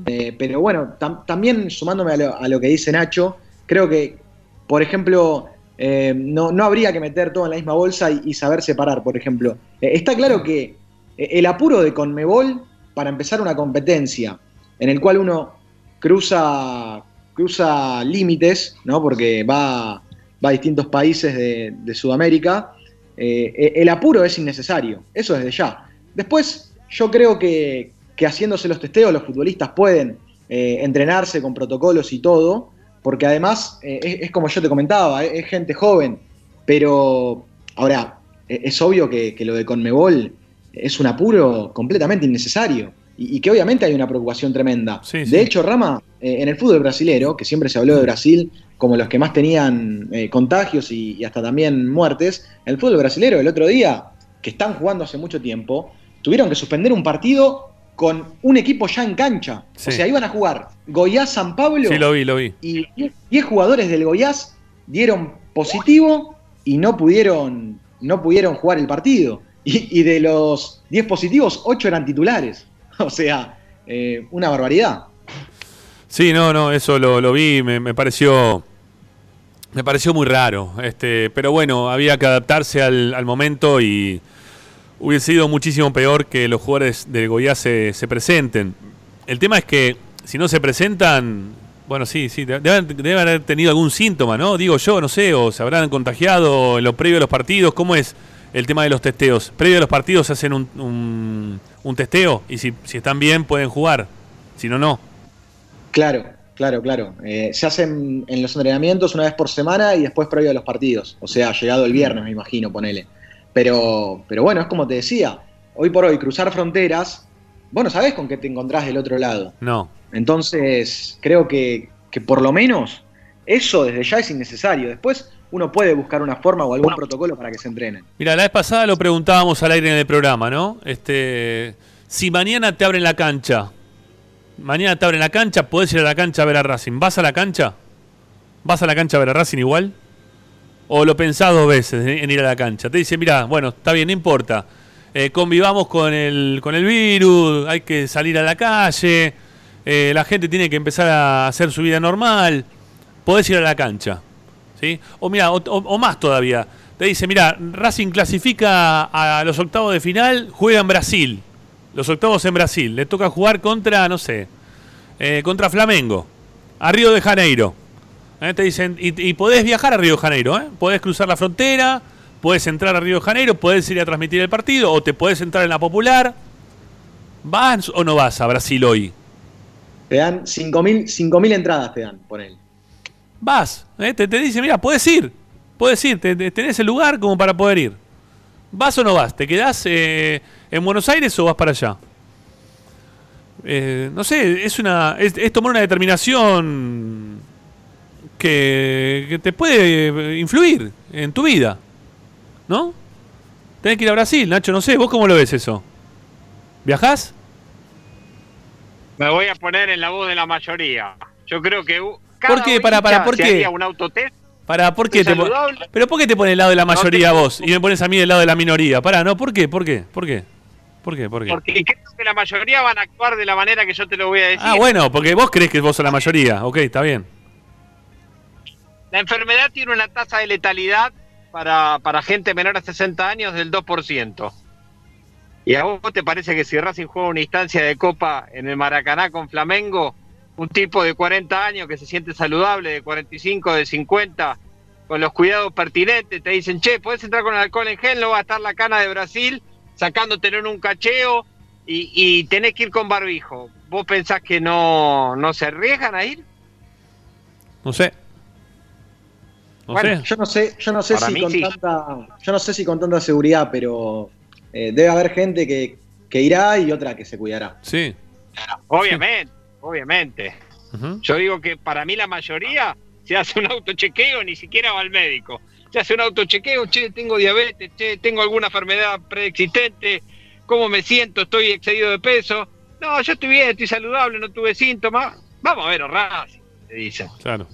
Eh, pero bueno, también sumándome a lo, que dice Nacho, creo que, por ejemplo, no, habría que meter todo en la misma bolsa y, y saber separar, por ejemplo. está claro que el apuro de Conmebol para empezar una competencia en el cual uno cruza, cruza límites, ¿no? porque va, va a distintos países de, Sudamérica, eh, el apuro es innecesario, eso desde ya. Después, yo creo que, haciéndose los testeos los futbolistas pueden eh, entrenarse con protocolos y todo, porque además es, como yo te comentaba, es, gente joven, pero ahora, es obvio que, lo de Conmebol es un apuro completamente innecesario y, que obviamente hay una preocupación tremenda. de hecho, Rama, en el fútbol brasilero, que siempre se habló de Brasil como los que más tenían contagios y, y, hasta también muertes, el fútbol brasilero el otro día, que están jugando hace mucho tiempo, tuvieron que suspender un partido con un equipo ya en cancha. O sea, iban a jugar Goiás San Pablo.
Sí, lo vi, lo vi.
Y 10 jugadores del Goiás dieron positivo y no pudieron, no pudieron jugar el partido. Y, de los 10 positivos, 8 eran titulares. O sea, eh, una barbaridad.
Sí, no, no, eso lo, vi, me, me, pareció. Me pareció muy raro. Este, pero bueno, había que adaptarse al, al momento y hubiese sido muchísimo peor que los jugadores del Goiás se, presenten. El tema es que si no se presentan, bueno, sí, sí, deben, haber tenido algún síntoma, ¿no? Digo yo, no sé, o se habrán contagiado en lo previo a los partidos. ¿Cómo es el tema de los testeos? Previo a los partidos se hacen un, un, testeo y si, si, están bien pueden jugar, si no, no.
Claro, claro, claro. Eh, se hacen en los entrenamientos una vez por semana y después previo a los partidos. O sea, llegado el viernes, me imagino, ponele. Pero, pero bueno, es como te decía, hoy por hoy cruzar fronteras, vos no sabés con qué te encontrás del otro lado.
No.
Entonces, creo que, que por lo menos eso desde ya es innecesario. Después uno puede buscar una forma o algún protocolo para que se entrenen.
Mira, la vez pasada lo preguntábamos al aire en el programa, ¿no? Este, si mañana te abren la cancha, mañana te abren la cancha, podés ir a la cancha a ver a Racing. ¿Vas a la cancha? ¿Vas a la cancha a ver a Racing igual? o lo pensás dos veces en ir a la cancha. Te dice, mira, bueno, está bien, no importa. Eh, convivamos con el, con el virus, hay que salir a la calle, eh, la gente tiene que empezar a hacer su vida normal, podés ir a la cancha. O mira, o, más todavía. Te dice, mira, Racing clasifica a los octavos de final, juega en Brasil. Los octavos en Brasil. Le toca jugar contra, no sé, eh, contra Flamengo, a Río de Janeiro. ¿Eh? Te dicen, y, podés viajar a Río de Janeiro, ¿eh? podés cruzar la frontera, podés entrar a Río de Janeiro, podés ir a transmitir el partido, o te podés entrar en la popular. ¿Vas o no vas a Brasil hoy?
Te dan 5.000 entradas, te dan, por él.
Vas, ¿eh? te, te dice, mira, puedes ir, puedes ir, tenés el lugar como para poder ir. ¿Vas o no vas? ¿Te quedás eh, en Buenos Aires o vas para allá? no sé, es una es tomar una determinación que, te puede influir en tu vida. ¿No? Tenés que ir a Brasil, Nacho, no sé, ¿vos cómo lo ves eso? ¿Viajás?
Me voy a poner en la voz de la mayoría. Yo creo que
¿Por qué? Para, para, ¿por qué?
un autotest.
Para, ¿por qué te Pero ¿por qué te pones el lado de la mayoría vos y me pones a mí del lado de la minoría? Para, no, ¿por qué? ¿Por qué? ¿Por qué? ¿Por qué? ¿Por qué?
Porque creo que la mayoría van a actuar de la manera que yo te lo voy a decir.
Ah, bueno, porque vos crees que vos sos la mayoría. Ok, está bien.
La enfermedad tiene una tasa de letalidad para, para gente menor a 60 años del 2%. ¿Y a vos te parece que si Racing juega una instancia de copa en el Maracaná con Flamengo, un tipo de 40 años que se siente saludable, de 45, de 50, con los cuidados pertinentes, te dicen, che, puedes entrar con el alcohol en gel, no va a estar la cana de Brasil sacándote en un cacheo y, y tenés que ir con barbijo. ¿Vos pensás que no, no se arriesgan a ir?
No sé,
bueno, yo no sé, yo no sé si con tanta, yo no sé si con tanta seguridad, pero eh, debe haber gente que, irá y otra que se cuidará.
Sí.
Obviamente, obviamente. Yo digo que para mí la mayoría se hace un autochequeo, ni siquiera va al médico. Se hace un autochequeo, che, tengo diabetes, che, tengo alguna enfermedad preexistente, ¿cómo me siento? ¿Estoy excedido de peso? No, yo estoy bien, estoy saludable, no tuve síntomas. Vamos a ver, Racing, te dicen.
Claro.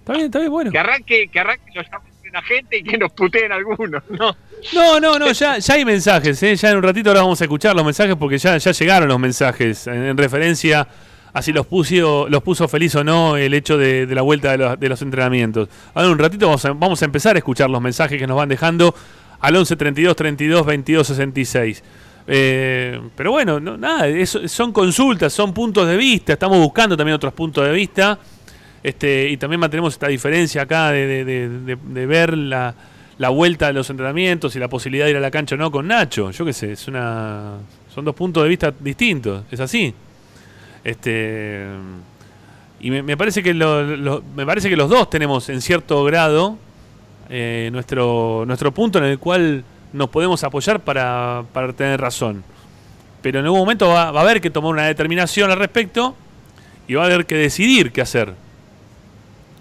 Está bien, está bien, bueno.
Que arranque, que arranque los de la gente y que nos puteen algunos, ¿no?
No, no, no, ya, ya hay mensajes, ¿eh? ya en un ratito ahora vamos a escuchar los mensajes porque ya, ya llegaron los mensajes en, referencia a si los puso, los puso feliz o no el hecho de, la vuelta de los, entrenamientos. Ahora en un ratito vamos a, vamos a empezar a escuchar los mensajes que nos van dejando al 11 32 32 22 66. pero bueno, no, nada, son consultas, son puntos de vista, estamos buscando también otros puntos de vista. Este, y también mantenemos esta diferencia acá de, ver la, vuelta de los entrenamientos y la posibilidad de ir a la cancha o no con Nacho. Yo qué sé, es una, son dos puntos de vista distintos, es así. Este, y me, parece que me parece que los dos tenemos en cierto grado eh, nuestro, nuestro punto en el cual nos podemos apoyar para, para tener razón. Pero en algún momento va, a haber que tomar una determinación al respecto y va a haber que decidir qué hacer.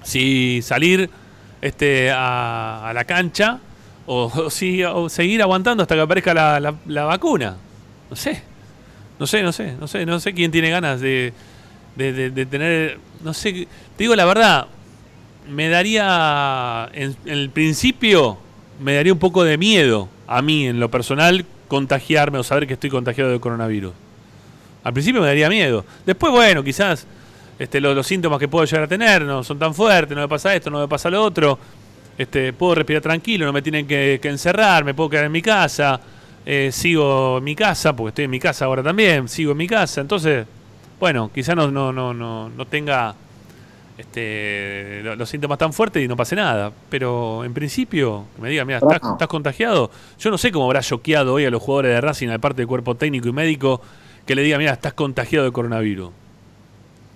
Si salir este, a, la cancha o, si, o seguir aguantando hasta que aparezca la, la, vacuna. No sé. No sé, no sé, no sé, no sé quién tiene ganas de, de, tener. No sé, te digo la verdad, me daría. En, el principio, me daría un poco de miedo a mí, en lo personal, contagiarme o saber que estoy contagiado de coronavirus. Al principio me daría miedo. Después, bueno, quizás este, los, síntomas que puedo llegar a tener no son tan fuertes, no me pasa esto, no me pasa lo otro. Este, puedo respirar tranquilo, no me tienen que, encerrar, me puedo quedar en mi casa. Eh, sigo en mi casa, porque estoy en mi casa ahora también, sigo en mi casa. Entonces, bueno, quizás no, no, no, no, no tenga este, los, síntomas tan fuertes y no pase nada. Pero en principio, que me diga, mira, estás, contagiado. Yo no sé cómo habrá choqueado hoy a los jugadores de Racing, aparte del cuerpo técnico y médico, que le diga, mira, estás contagiado de coronavirus.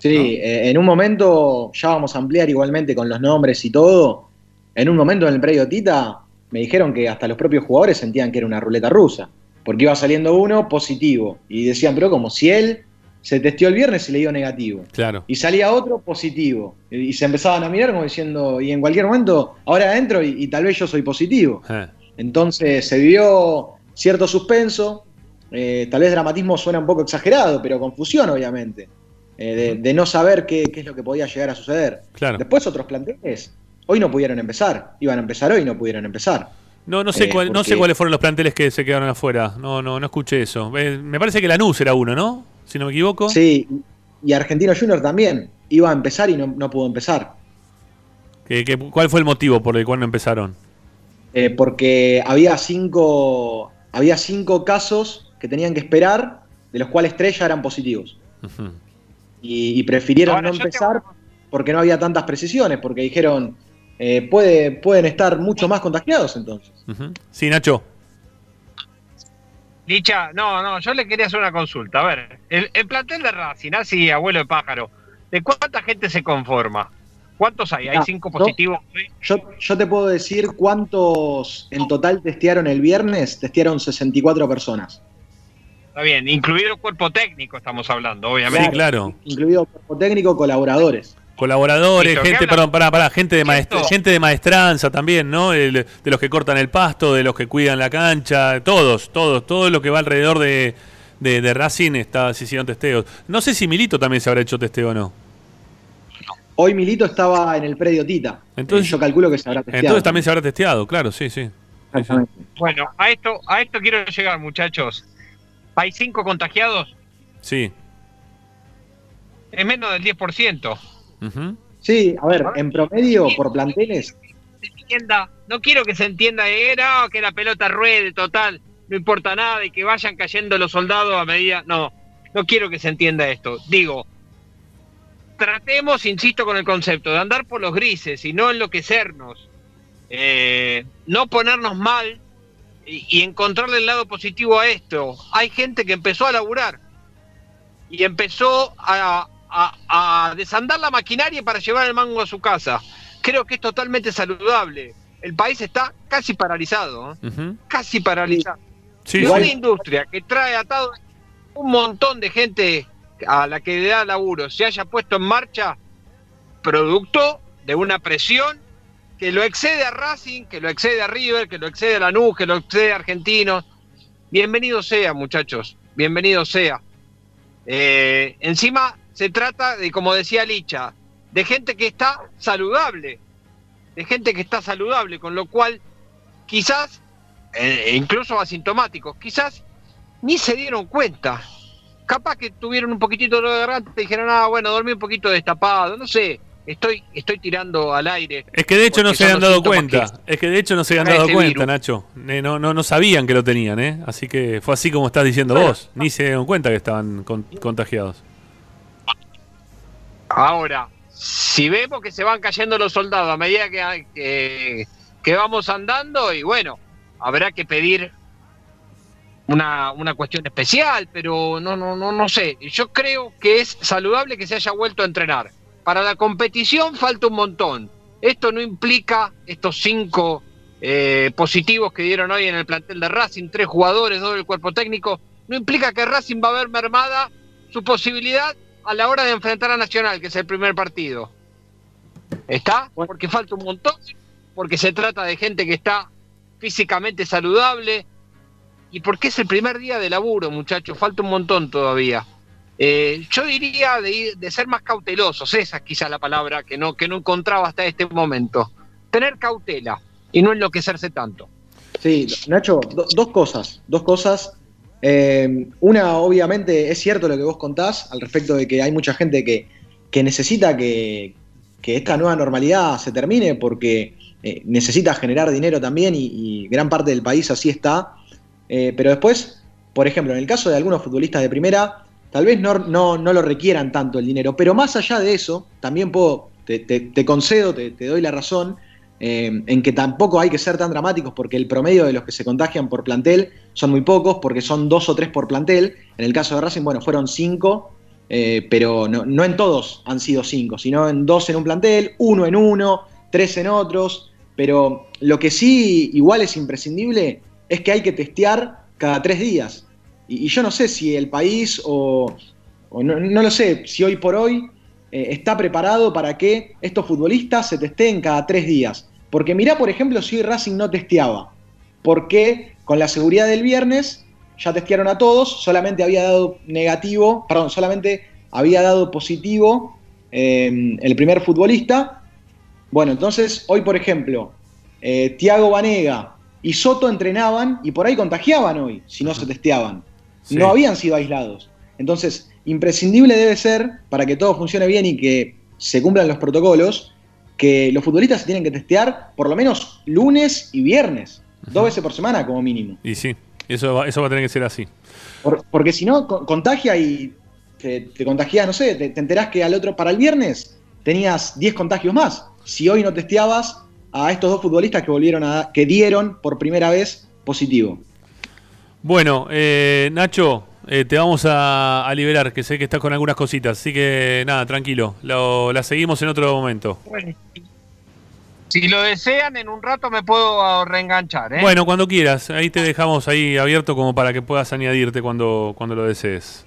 Sí, eh, en un momento, ya vamos a ampliar igualmente con los nombres y todo. En un momento en el predio Tita, me dijeron que hasta los propios jugadores sentían que era una ruleta rusa. Porque iba saliendo uno positivo. Y decían, pero como si él se testió el viernes y le dio negativo.
Claro.
Y salía otro positivo. Y se empezaban a mirar como diciendo, y en cualquier momento, ahora adentro y, tal vez yo soy positivo. Eh. Entonces se vivió cierto suspenso, eh, tal vez dramatismo suena un poco exagerado, pero confusión obviamente, eh, de, no saber qué, es lo que podía llegar a suceder.
Claro.
Después otros planteles, hoy no pudieron empezar, iban a empezar hoy y no pudieron empezar.
No, no sé, no sé cuáles fueron los planteles que se quedaron afuera. No, no, no escuché eso. me parece que Lanús era uno, ¿no? si no me equivoco.
Sí, y Argentino Junior también. Iba a empezar y no, pudo empezar.
¿Qué, cuál fue el motivo por el cual no empezaron?
Eh, porque había cinco, había cinco casos que tenían que esperar, de los cuales tres ya eran positivos. Y, prefirieron no empezar porque no había tantas precisiones, porque dijeron, eh, puede, pueden estar mucho más contagiados entonces.
Sí, Nacho.
Dicha, no, no, yo le quería hacer una consulta. A ver, el, plantel de Racing, así, abuelo de pájaro, ¿de cuánta gente se conforma? ¿Cuántos hay? ¿Hay cinco positivos?
Yo, yo te puedo decir cuántos en total testearon el viernes. Testearon 64 personas.
Está bien, incluido el cuerpo técnico estamos hablando, obviamente.
Sí, claro.
Incluido cuerpo técnico, colaboradores
colaboradores, gente, perdón, para, para, gente de gente de maestranza también, ¿no? de los que cortan el pasto, de los que cuidan la cancha, todos, todos, todo lo que va alrededor de, de, Racing está, se hicieron testeos. No sé si Milito también se habrá hecho testeo o no.
Hoy Milito estaba en el predio Tita. Entonces yo calculo que se habrá testeado.
Entonces también se habrá testeado, claro, sí, sí.
Bueno, a esto, a esto quiero llegar, muchachos. ¿Hay cinco contagiados?
Sí.
Es menos del 10%.
Sí, a ver, en promedio por planteles.
no quiero que se entienda era que la pelota ruede total, no importa nada y que vayan cayendo los soldados a medida. No, no quiero que se entienda esto. Digo, tratemos, insisto con el concepto, de andar por los grises y no enloquecernos. Eh, no ponernos mal y, encontrarle el lado positivo a esto. Hay gente que empezó a laburar y empezó a, a, desandar la maquinaria para llevar el mango a su casa. Creo que es totalmente saludable. El país está casi paralizado, ¿eh? casi paralizado. Sí, una industria que trae atado un montón de gente a la que le da laburo se haya puesto en marcha producto de una presión que lo excede a Racing, que lo excede a River, que lo excede a Lanús, que lo excede a Argentinos. Bienvenido sea, muchachos, bienvenido sea. Eh, encima se trata de, como decía Licha, de gente que está saludable, de gente que está saludable, con lo cual quizás, eh, incluso asintomáticos, quizás ni se dieron cuenta. Capaz que tuvieron un poquitito de garganta y dijeron, ah, bueno, dormí un poquito destapado, no sé. Estoy, estoy tirando al aire.
Es que de hecho no se habían dado cuenta. Es que de hecho no se habían dado cuenta, Nacho. Eh, no, no, no sabían que lo tenían, ¿eh? Así que fue así como estás diciendo vos. Ni se dieron cuenta que estaban contagiados.
Ahora, si vemos que se van cayendo los soldados a medida que, que, vamos andando, y bueno, habrá que pedir una, una cuestión especial, pero no, no, no, no sé. Yo creo que es saludable que se haya vuelto a entrenar. Para la competición falta un montón. Esto no implica estos cinco eh, positivos que dieron hoy en el plantel de Racing, tres jugadores, dos del cuerpo técnico, no implica que Racing va a ver mermada su posibilidad a la hora de enfrentar a Nacional, que es el primer partido. ¿Está? Porque falta un montón, porque se trata de gente que está físicamente saludable, y porque es el primer día de laburo, muchachos, falta un montón todavía. Eh, yo diría de, ser más cautelosos, esa es quizá la palabra que no, que no encontraba hasta este momento. Tener cautela y no enloquecerse tanto.
Sí, Nacho, do, dos cosas, dos cosas. Eh, una, obviamente, es cierto lo que vos contás al respecto de que hay mucha gente que, que necesita que, que, esta nueva normalidad se termine porque eh, necesita generar dinero también y, gran parte del país así está. Pero después, por ejemplo, en el caso de algunos futbolistas de primera, tal vez no, no, no lo requieran tanto el dinero, pero más allá de eso, también puedo, te, te, concedo, te, te, doy la razón, eh, en que tampoco hay que ser tan dramáticos porque el promedio de los que se contagian por plantel son muy pocos, porque son dos o tres por plantel. En el caso de Racing, bueno, fueron cinco, eh, pero no, no, en todos han sido cinco, sino en dos en un plantel, uno en uno, tres en otros. Pero lo que sí igual es imprescindible es que hay que testear cada tres días. Y, y yo no sé si el país o, o no, no, lo sé, si hoy por hoy eh, está preparado para que estos futbolistas se testeen cada tres días. Porque mirá, por ejemplo, si hoy Racing no testeaba. Porque con la seguridad del viernes ya testearon a todos, solamente había dado negativo, perdón, solamente había dado positivo eh, el primer futbolista. Bueno, entonces hoy, por ejemplo, eh, Tiago Vanega y Soto entrenaban y por ahí contagiaban hoy, si no se testeaban. Sí. No habían sido aislados. Entonces, imprescindible debe ser, para que todo funcione bien y que se cumplan los protocolos, que los futbolistas se tienen que testear por lo menos lunes y viernes, dos veces por semana como mínimo.
Y sí, eso va, eso va a tener que ser así.
Por, porque si no, contagia y te, te contagia, no sé, te, te, enterás que al otro, para el viernes, tenías 10 contagios más. Si hoy no testeabas a estos dos futbolistas que volvieron a, que dieron por primera vez positivo.
Bueno, eh, Nacho, eh, te vamos a, a, liberar, que sé que estás con algunas cositas, así que nada, tranquilo, lo, la seguimos en otro momento.
Bueno, si lo desean, en un rato me puedo reenganchar. ¿eh?
Bueno, cuando quieras, ahí te dejamos ahí abierto como para que puedas añadirte cuando, cuando lo desees.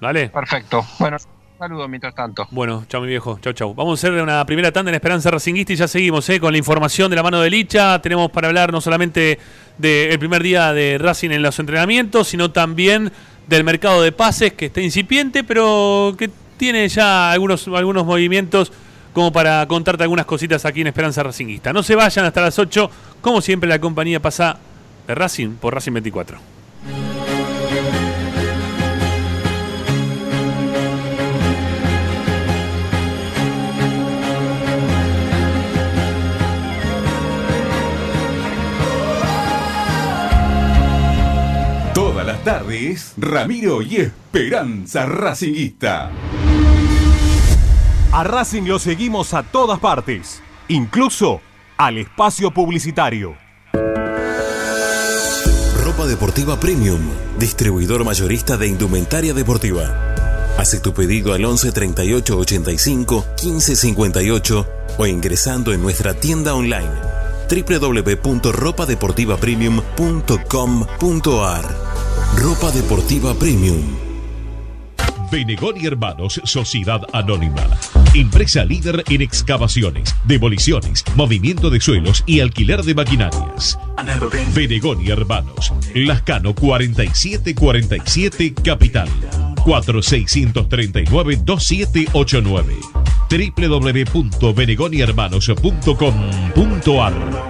¿Vale?
Perfecto. Bueno, saludos mientras tanto.
Bueno, chao mi viejo, chao chao. Vamos a hacer una primera tanda en Esperanza Racinguista y ya seguimos ¿eh? con la información de la mano de Licha. Tenemos para hablar no solamente del primer día de Racing en los entrenamientos, sino también del mercado de pases que está incipiente, pero que tiene ya algunos, algunos movimientos como para contarte algunas cositas aquí en Esperanza Racinguista. No se vayan hasta las 8, como siempre la compañía pasa de Racing por Racing 24.
Las tardes, Ramiro y Esperanza Racinguista.
A Racing lo seguimos a todas partes, incluso al espacio publicitario.
Ropa Deportiva Premium, distribuidor mayorista de indumentaria deportiva. Hace tu pedido al 11 38 85 15 58 o ingresando en nuestra tienda online www.ropadeportivapremium.com.ar Ropa Deportiva Premium.
Benegón y Hermanos, Sociedad Anónima. Empresa líder en excavaciones, demoliciones, movimiento de suelos y alquiler de maquinarias. Benegón y Hermanos, Lascano 4747 Capital. 4639-2789 www.benegonihermanos.com.ar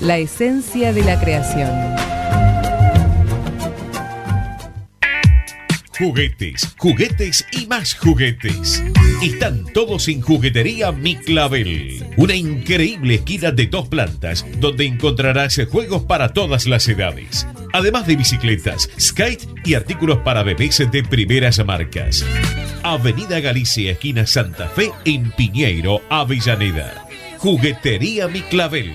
La esencia de la creación.
Juguetes, juguetes y más juguetes. Están todos en Juguetería Mi Clavel. Una increíble esquina de dos plantas donde encontrarás juegos para todas las edades. Además de bicicletas, skate y artículos para bebés de primeras marcas. Avenida Galicia, esquina Santa Fe, en Piñeiro, Avellaneda. Juguetería Mi Clavel,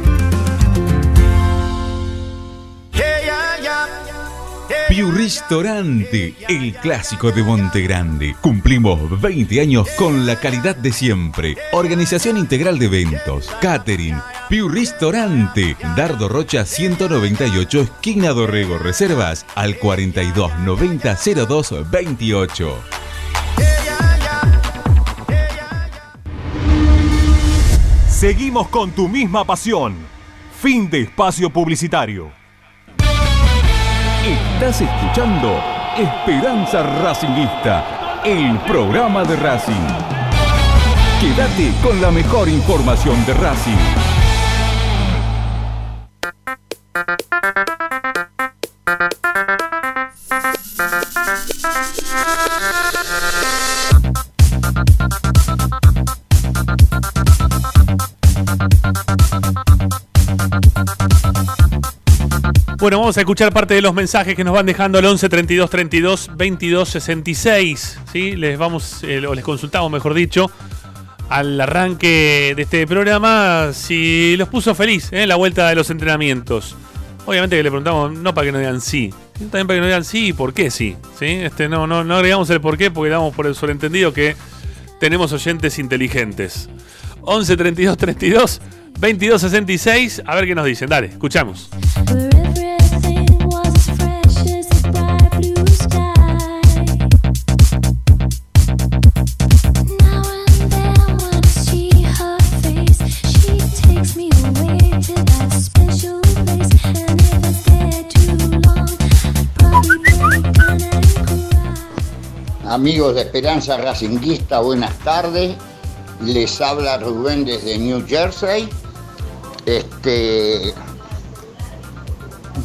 Piu Ristorante, el clásico de Monte Grande. Cumplimos 20 años con la calidad de siempre. Organización integral de eventos, catering. Piu Ristorante, Dardo Rocha 198, esquina Dorrego. Reservas al 42 90 02 28.
Seguimos con tu misma pasión. Fin de espacio publicitario. Estás escuchando Esperanza Racingista, el programa de Racing. Quédate con la mejor información de Racing.
Bueno, vamos a escuchar parte de los mensajes que nos van dejando al 11 32 32 22 66. ¿sí? Les vamos, eh, o les consultamos, mejor dicho, al arranque de este programa si los puso feliz en ¿eh? la vuelta de los entrenamientos. Obviamente que le preguntamos, no para que nos digan sí, también para que nos digan sí y por qué sí. ¿sí? Este, no, no, no agregamos el por qué porque damos por el sobreentendido que tenemos oyentes inteligentes. 11 32 32 22 66. A ver qué nos dicen. Dale, escuchamos.
Amigos de Esperanza Racinguista, buenas tardes. Les habla Rubén desde New Jersey. Este,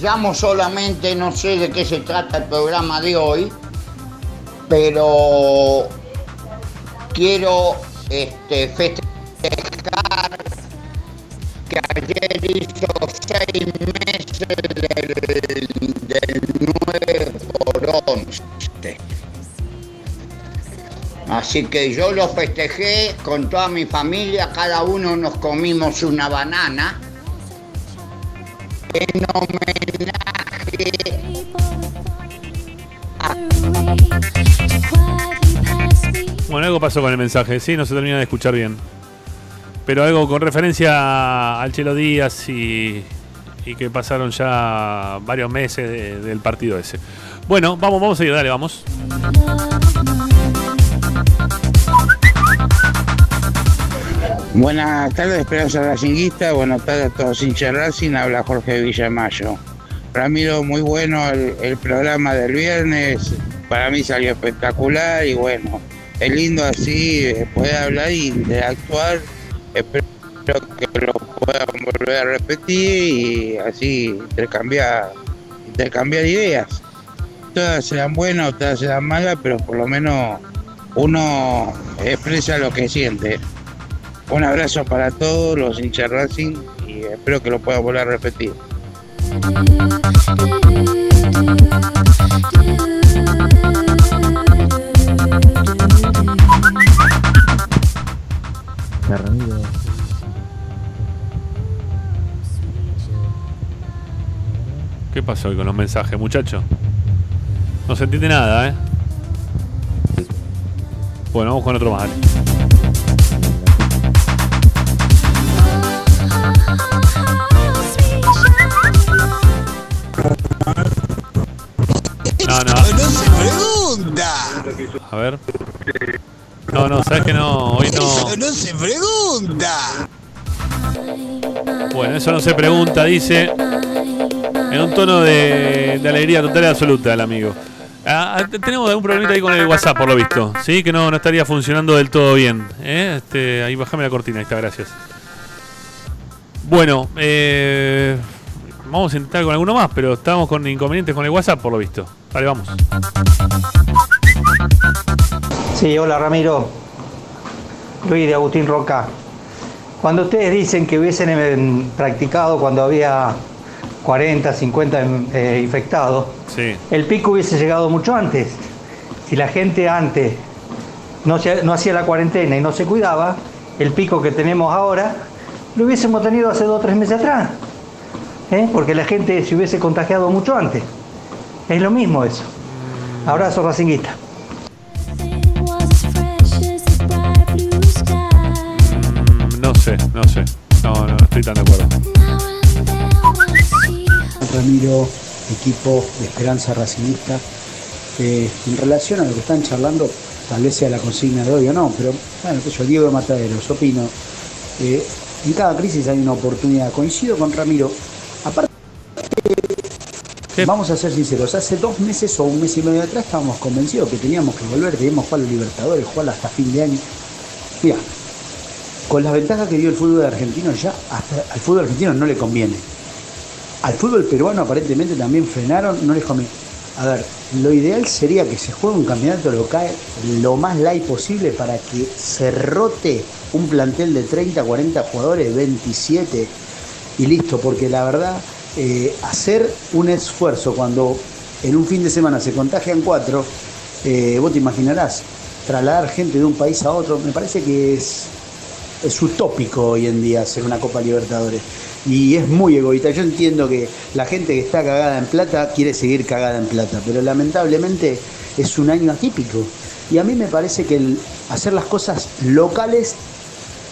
llamo solamente, no sé de qué se trata el programa de hoy, pero quiero este, festejar que ayer hizo seis meses del, del 9 por 11. Así que yo lo festejé con toda mi familia, cada uno nos comimos una banana en homenaje
Bueno, algo pasó con el mensaje, sí, no se termina de escuchar bien. Pero algo con referencia al Chelo Díaz y, y que pasaron ya varios meses de- del partido ese. Bueno, vamos, vamos a ir, dale, vamos.
Buenas tardes, Esperanza Racinguista. Buenas tardes a todos hinchas Racing. Habla Jorge Villamayo. Ramiro, muy bueno el, programa del viernes. Para mí salió espectacular y bueno, es lindo así eh, poder hablar y interactuar. Espero que lo puedan volver a repetir y así intercambiar, intercambiar ideas. Todas serán buenas todas serán malas, pero por lo menos uno expresa lo que siente. Un abrazo para todos los hinchas Racing y espero que lo puedan volver a repetir.
¿Qué pasó hoy con los mensajes, muchachos? No se entiende nada, ¿eh? Bueno, vamos con otro más. No, no.
No se pregunta.
A ver. No, no, sabes que no, hoy no.
No se pregunta.
Bueno, eso no se pregunta, dice. En un tono de, de alegría total y absoluta, el amigo. Ah, ah, tenemos algún problemita ahí con el WhatsApp, por lo visto. Sí, que no, no estaría funcionando del todo bien. ¿eh? Este, ahí bajame la cortina, ahí está, gracias. Bueno, eh, vamos a intentar con alguno más, pero estamos con inconvenientes con el WhatsApp, por lo visto. Vale, vamos.
Sí, hola Ramiro. Luis de Agustín Roca. Cuando ustedes dicen que hubiesen eh, practicado cuando había 40, 50 eh, infectados,
Sí.
el pico hubiese llegado mucho antes. Si la gente antes no, se- no hacía la cuarentena y no se cuidaba, el pico que tenemos ahora lo hubiésemos tenido hace dos o tres meses atrás. ¿Eh? Porque la gente se hubiese contagiado mucho antes. Es lo mismo eso. Abrazo, racinguista.
Mm, No sé, no sé. No, no, no estoy tan de acuerdo.
Ramiro, equipo de Esperanza Racingista. Eh, en relación a lo que están charlando, tal vez sea la consigna de hoy o no, pero bueno, yo, Diego de Mataderos, opino. eh, en cada crisis hay una oportunidad. Coincido con Ramiro. Vamos a ser sinceros, hace dos meses o un mes y medio atrás estábamos convencidos que teníamos que volver, teníamos jugar los Libertadores, jugar hasta fin de año. Mira, con las ventajas que dio el fútbol argentino ya, hasta al fútbol argentino no le conviene. Al fútbol peruano aparentemente también frenaron, no les conviene. A ver, lo ideal sería que se juegue un campeonato local lo más light posible para que se rote un plantel de 30, 40 jugadores, 27 y listo, porque la verdad, eh, hacer un esfuerzo cuando en un fin de semana se contagian cuatro, eh, vos te imaginarás, trasladar gente de un país a otro, me parece que es, es utópico hoy en día hacer una Copa Libertadores. Y es muy egoísta. Yo entiendo que la gente que está cagada en plata quiere seguir cagada en plata, pero lamentablemente es un año atípico. Y a mí me parece que hacer las cosas locales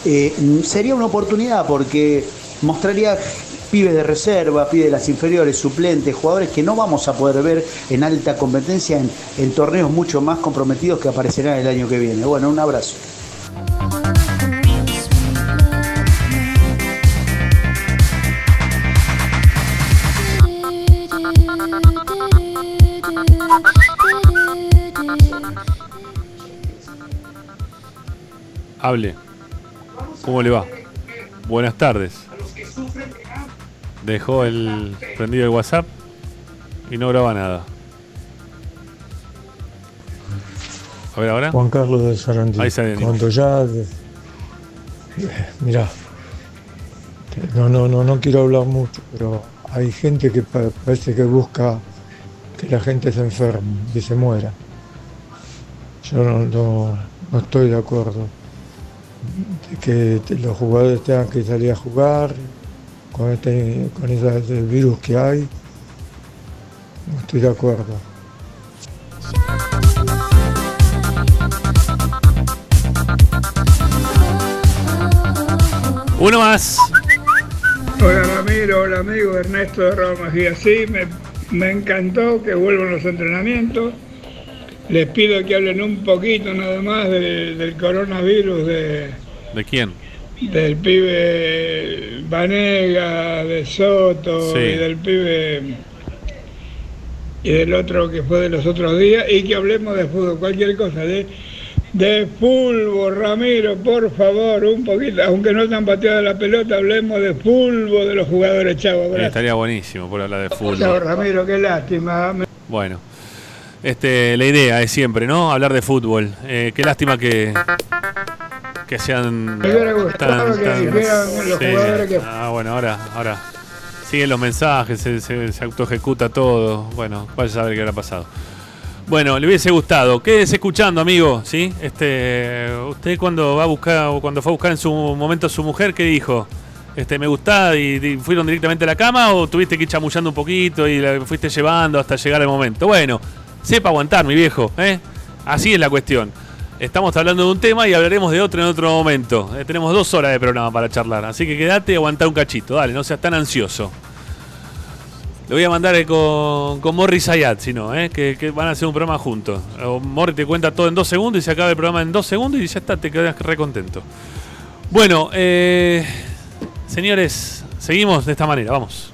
eh, sería una oportunidad porque mostraría pibes de reserva, pibes de las inferiores, suplentes, jugadores que no vamos a poder ver en alta competencia en, torneos mucho más comprometidos que aparecerán el año que viene. Bueno, un abrazo.
Hable. ¿Cómo le va? Buenas tardes. Dejó el prendido el WhatsApp y no graba nada. A ver ahora.
Juan Carlos de Sarandí.
Ahí se.
Cuando ya. Mira, no, no, no, no quiero hablar mucho, pero hay gente que pa- parece que busca que la gente se enferme, que se muera. Yo no, no, no estoy de acuerdo. De que los jugadores tengan que salir a jugar con este, con esa- ese virus que hay. No estoy de acuerdo.
Uno más.
Hola Ramiro, hola amigo Ernesto de Roma Mejía. Sí, me, me encantó que vuelvan los entrenamientos. Les pido que hablen un poquito nada más del, del coronavirus, de,
¿De quién?
Del pibe Vanega, de Soto
Sí.
y del pibe y del otro que fue de los otros días y que hablemos de fútbol, cualquier cosa, de, de fútbol, Ramiro, por favor, un poquito, aunque no tan pateada la pelota, hablemos de fútbol, de los jugadores, chavo,
Eh,
gracias.
estaría buenísimo por hablar de
Chao,
fútbol.
Ramiro, qué lástima.
Bueno. Este, la idea es siempre, ¿no? Hablar de fútbol. Eh, qué lástima que que sean
Me hubiera gustado que dijeran los jugadores que-
Ah, bueno, ahora ahora siguen los mensajes, se, se, se autoejecuta todo. Bueno, vaya a saber qué habrá pasado. Bueno, le hubiese gustado. Quédese escuchando, amigo, ¿sí? Este, usted cuando va a buscar o cuando fue a buscar en su momento a su mujer, ¿qué dijo? Este, me gustaba y, y fueron directamente a la cama o tuviste que ir chamullando un poquito y la fuiste llevando hasta llegar el momento. Bueno, sepa aguantar, mi viejo, ¿eh? Así es la cuestión. Estamos hablando de un tema y hablaremos de otro en otro momento. Eh, tenemos dos horas de programa para charlar, así que quédate y aguantá un cachito. Dale, no seas tan ansioso. Le voy a mandar eh, con, con Morri Sayat, si no, eh, que, van a hacer un programa juntos. O Morri te cuenta todo en dos segundos y se acaba el programa en dos segundos y ya está, te quedas re contento. Bueno, señores, seguimos de esta manera, vamos.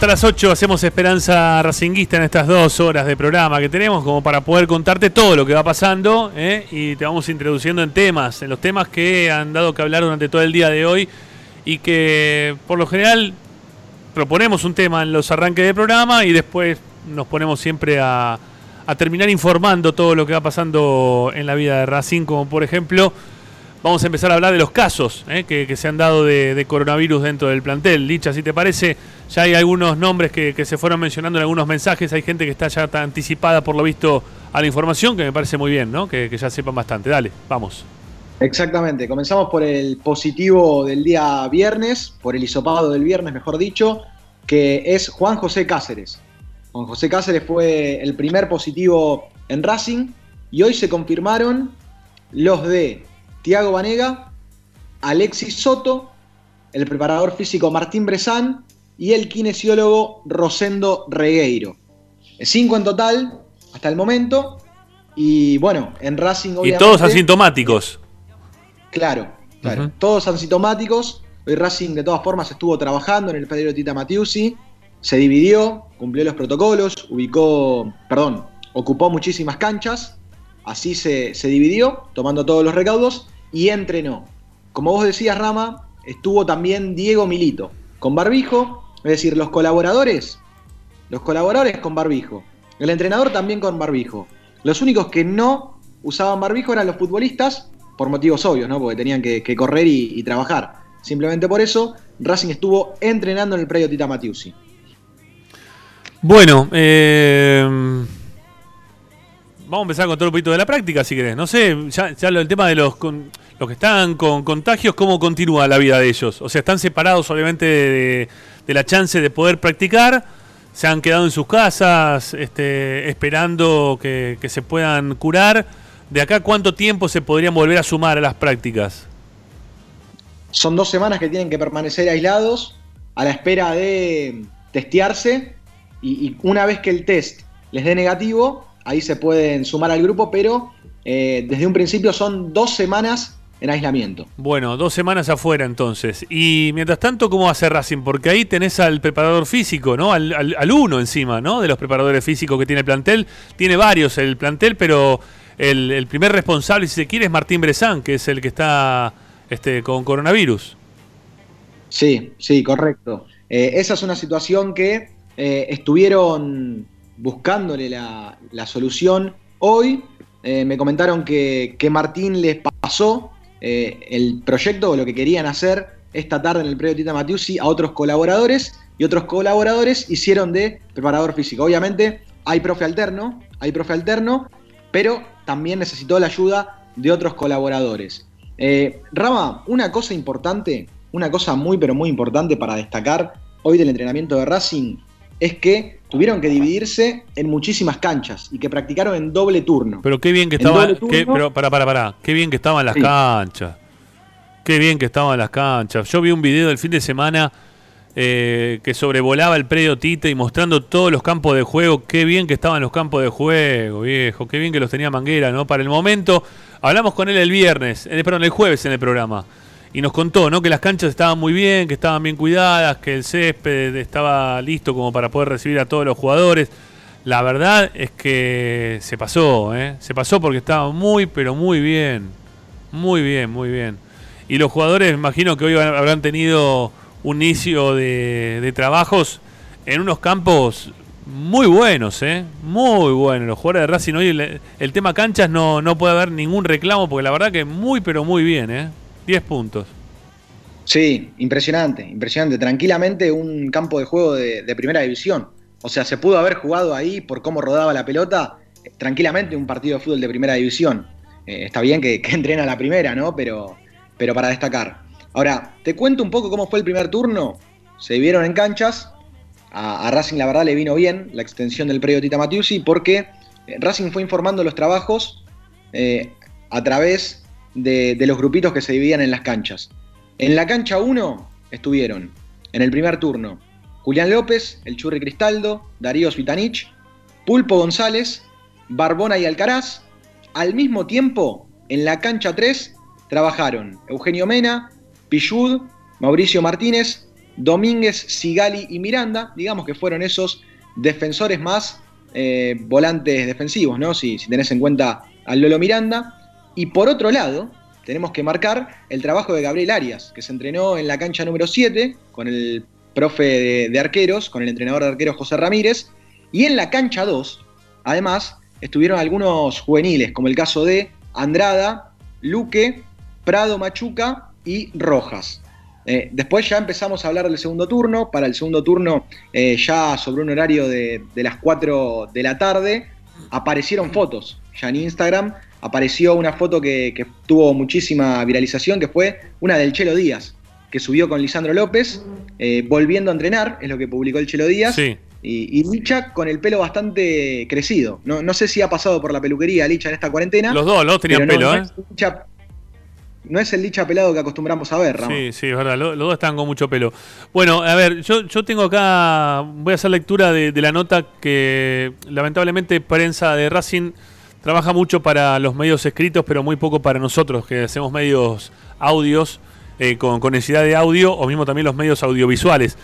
Hasta las 8 hacemos Esperanza Racinguista en estas dos horas de programa que tenemos, como para poder contarte todo lo que va pasando ¿eh? y te vamos introduciendo en temas, en los temas que han dado que hablar durante todo el día de hoy y que por lo general proponemos un tema en los arranques de programa y después nos ponemos siempre a, terminar informando todo lo que va pasando en la vida de Racing, como por ejemplo vamos a empezar a hablar de los casos ¿eh? que, que se han dado de, de coronavirus dentro del plantel. Licha, si te parece, ya hay algunos nombres que, se fueron mencionando en algunos mensajes, hay gente que está ya tan anticipada por lo visto a la información, que me parece muy bien, ¿no? Que, ya sepan bastante. Dale, vamos.
Exactamente, comenzamos por el positivo del día viernes, por el hisopado del viernes, mejor dicho, que es Juan José Cáceres. Juan José Cáceres fue el primer positivo en Racing y hoy se confirmaron los de Tiago Vanega, Alexis Soto, el preparador físico Martín Bresán y el kinesiólogo Rosendo Regueiro. Cinco en total hasta el momento. Y bueno, en Racing
Y todos asintomáticos.
Claro, claro. Todos asintomáticos. Hoy Racing de todas formas estuvo trabajando en el predio Tita Matiusi. Se dividió, cumplió los protocolos, ubicó, perdón, ocupó muchísimas canchas. Así se, se dividió, tomando todos los recaudos y entrenó. Como vos decías, Rama, estuvo también Diego Milito, con barbijo, es decir, los colaboradores, los colaboradores con barbijo. El entrenador también con barbijo. Los únicos que no usaban barbijo eran los futbolistas, por motivos obvios, ¿no? Porque tenían que, correr y, trabajar. Simplemente por eso, Racing estuvo entrenando en el predio Tita Matiusi.
Bueno, eh, vamos a empezar con todo un poquito de la práctica, si querés. No sé, ya, lo- el tema de los, los que están con contagios, ¿cómo continúa la vida de ellos? O sea, están separados obviamente de, de la chance de poder practicar, se han quedado en sus casas este, esperando que, se puedan curar. ¿De acá cuánto tiempo se podrían volver a sumar a las prácticas?
Son dos semanas que tienen que permanecer aislados a la espera de testearse y, y una vez que el test les dé negativo, ahí se pueden sumar al grupo, pero eh, desde un principio son dos semanas en aislamiento.
Bueno, dos semanas afuera entonces. Y mientras tanto, ¿cómo hace Racing? Porque ahí tenés al preparador físico, ¿no? Al, al- al uno encima, ¿no? De los preparadores físicos que tiene el plantel. Tiene varios el plantel, pero el, el primer responsable, si se quiere, es Martín Bresán, que es el que está este, con coronavirus.
Sí, sí, correcto. Eh, esa es una situación que eh, estuvieron buscándole la, la solución hoy. Eh, me comentaron que, que Martín les pasó eh, el proyecto o lo que querían hacer esta tarde en el predio Tita Matiusi a otros colaboradores y otros colaboradores hicieron de preparador físico. Obviamente hay profe alterno, hay profe alterno, pero también necesitó la ayuda de otros colaboradores. Eh, Rama, una cosa importante, una cosa muy pero muy importante para destacar hoy del entrenamiento de Racing es que tuvieron que dividirse en muchísimas canchas y que practicaron en doble turno.
Pero qué bien que estaban, pero para, para, para, qué bien que estaban las canchas. Qué bien que estaban las canchas. Yo vi un video del fin de semana eh, que sobrevolaba el predio Tite y mostrando todos los campos de juego. Qué bien que estaban los campos de juego, viejo. Qué bien que los tenía Manguera, ¿no? Para el momento, hablamos con él el viernes, eh, perdón, el jueves en el programa. Y nos contó, ¿no? Que las canchas estaban muy bien, que estaban bien cuidadas, que el césped estaba listo como para poder recibir a todos los jugadores. La verdad es que se pasó, ¿eh? Se pasó porque estaba muy, pero muy bien. Muy bien, muy bien. Y los jugadores, imagino que hoy habrán tenido un inicio de, trabajos en unos campos muy buenos, ¿eh? Muy buenos. Los jugadores de Racing hoy, el, tema canchas no, no puede haber ningún reclamo porque la verdad que muy, pero muy bien, ¿eh? 10 puntos.
Sí, impresionante, impresionante. Tranquilamente un campo de juego de, primera división. O sea, se pudo haber jugado ahí por cómo rodaba la pelota, tranquilamente un partido de fútbol de primera división. Eh, está bien que, entrena la primera, ¿no? Pero, pero para destacar. Ahora, te cuento un poco cómo fue el primer turno. Se vieron en canchas. A, Racing, la verdad, le vino bien la extensión del predio Tita Matiusi porque eh, Racing fue informando los trabajos eh, a través de, los grupitos que se dividían en las canchas. En la cancha 1 estuvieron, en el primer turno, Julián López, el Churri Cristaldo, Darío Svitanich, Pulpo González, Barbona y Alcaraz. Al mismo tiempo, en la cancha 3 trabajaron Eugenio Mena, Pichud, Mauricio Martínez, Domínguez, Sigali y Miranda, digamos que fueron esos defensores más eh, volantes defensivos, ¿no? Si, tenés en cuenta al Lolo Miranda. Y por otro lado, tenemos que marcar el trabajo de Gabriel Arias, que se entrenó en la cancha número 7 con el profe de, arqueros, con el entrenador de arqueros José Ramírez. Y en la cancha 2, además, estuvieron algunos juveniles, como el caso de Andrada, Luque, Prado Machuca y Rojas. Eh, después ya empezamos a hablar del segundo turno. Para el segundo turno, eh, ya sobre un horario de, las 4 de la tarde, aparecieron fotos. Ya en Instagram apareció una foto que, tuvo muchísima viralización, que fue una del Chelo Díaz, que subió con Lisandro López, eh, volviendo a entrenar, es lo que publicó el Chelo Díaz. Y, Licha con el pelo bastante crecido. No, sé si ha pasado por la peluquería Licha en esta cuarentena.
Los dos, los dos tenían pelo, ¿eh?
no es el licha pelado que acostumbramos a ver, Ramón.
Sí, sí, es verdad, los, dos están con mucho pelo. Bueno, a ver, yo, yo tengo acá, voy a hacer lectura de, la nota que lamentablemente prensa de Racing trabaja mucho para los medios escritos, pero muy poco para nosotros, que hacemos medios audios, eh, con, necesidad de audio, o mismo también los medios audiovisuales.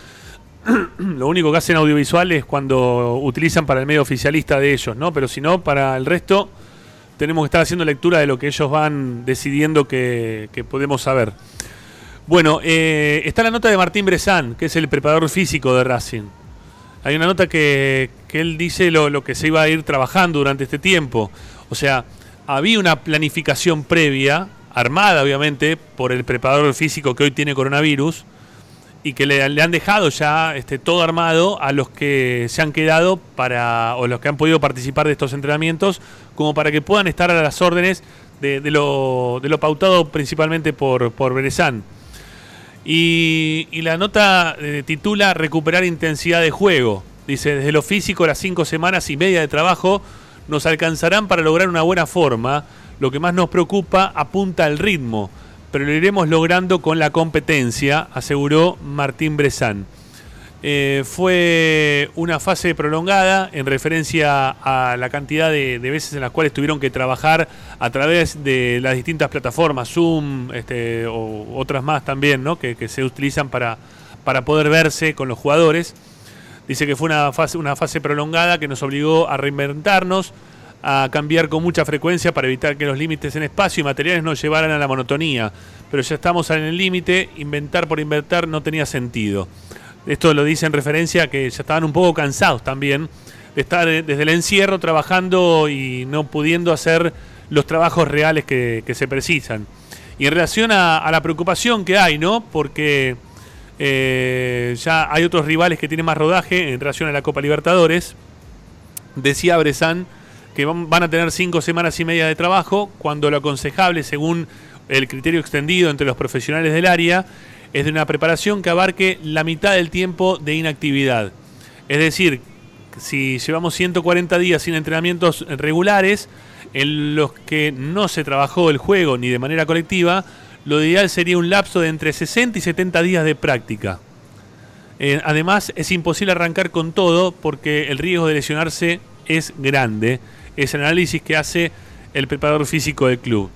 Lo único que hacen audiovisual es cuando utilizan para el medio oficialista de ellos, ¿no? Pero si no, para el resto tenemos que estar haciendo lectura de lo que ellos van decidiendo que, podemos saber. Bueno, eh, está la nota de Martín Bresán, que es el preparador físico de Racing. Hay una nota que, él dice lo, que se iba a ir trabajando durante este tiempo. O sea, había una planificación previa, armada obviamente, por el preparador físico que hoy tiene coronavirus, y que le, han dejado ya este, todo armado a los que se han quedado para, o los que han podido participar de estos entrenamientos, como para que puedan estar a las órdenes de, lo, de lo, pautado principalmente por, por Berezán. Y, y, la nota eh, titula Recuperar intensidad de juego. Dice, desde lo físico las cinco semanas y media de trabajo nos alcanzarán para lograr una buena forma. Lo que más nos preocupa apunta al ritmo pero lo iremos logrando con la competencia, aseguró Martín Bresán. Eh, fue una fase prolongada en referencia a la cantidad de, veces en las cuales tuvieron que trabajar a través de las distintas plataformas, Zoom este, o otras más también, ¿no? que, se utilizan para, para poder verse con los jugadores. Dice que fue una fase, prolongada que nos obligó a reinventarnos, a cambiar con mucha frecuencia para evitar que los límites en espacio y materiales nos llevaran a la monotonía. Pero ya estamos en el límite, inventar por inventar no tenía sentido. Esto lo dice en referencia a que ya estaban un poco cansados también de estar desde el encierro trabajando y no pudiendo hacer los trabajos reales que, se precisan. Y en relación a la preocupación que hay, ¿no? Porque eh, ya hay otros rivales que tienen más rodaje en relación a la Copa Libertadores. Decía Bresan que van, a tener cinco semanas y media de trabajo, cuando lo aconsejable, según el criterio extendido entre los profesionales del área, es de una preparación que abarque la mitad del tiempo de inactividad. Es decir, si llevamos 140 días sin entrenamientos regulares, en los que no se trabajó el juego ni de manera colectiva, lo ideal sería un lapso de entre 60 y 70 días de práctica. Eh, además, es imposible arrancar con todo porque el riesgo de lesionarse es grande. Es el análisis que hace el preparador físico del club.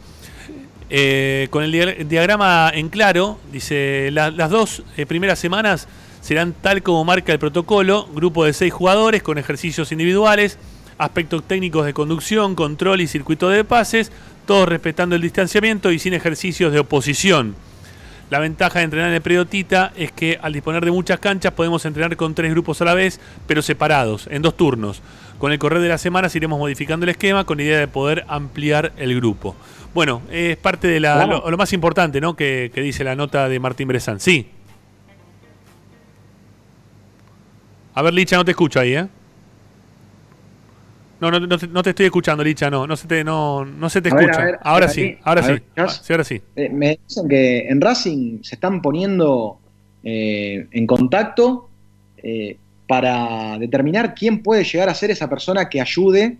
Eh, con el dia- diagrama en claro, dice, la- las dos eh, primeras semanas serán tal como marca el protocolo, grupo de seis jugadores con ejercicios individuales, aspectos técnicos de conducción, control y circuito de pases, todos respetando el distanciamiento y sin ejercicios de oposición. La ventaja de entrenar en el periodo Tita es que al disponer de muchas canchas podemos entrenar con tres grupos a la vez, pero separados, en dos turnos. Con el correr de las semanas iremos modificando el esquema con la idea de poder ampliar el grupo. Bueno, es parte de la,
Claro.
lo, lo más importante ¿no? que, que dice la nota de Martín Bresan. Sí. A ver, Licha, no te escucho ahí, ¿eh? No, no, no te, no te estoy escuchando, Licha, no. No se te, no, no se te
A
escucha.
ver,
ahora
a
sí, ahora sí.
ver,
Ah, sí, ahora sí.
Eh, me dicen que en Racing se están poniendo eh, en contacto eh, para determinar quién puede llegar a ser esa persona que ayude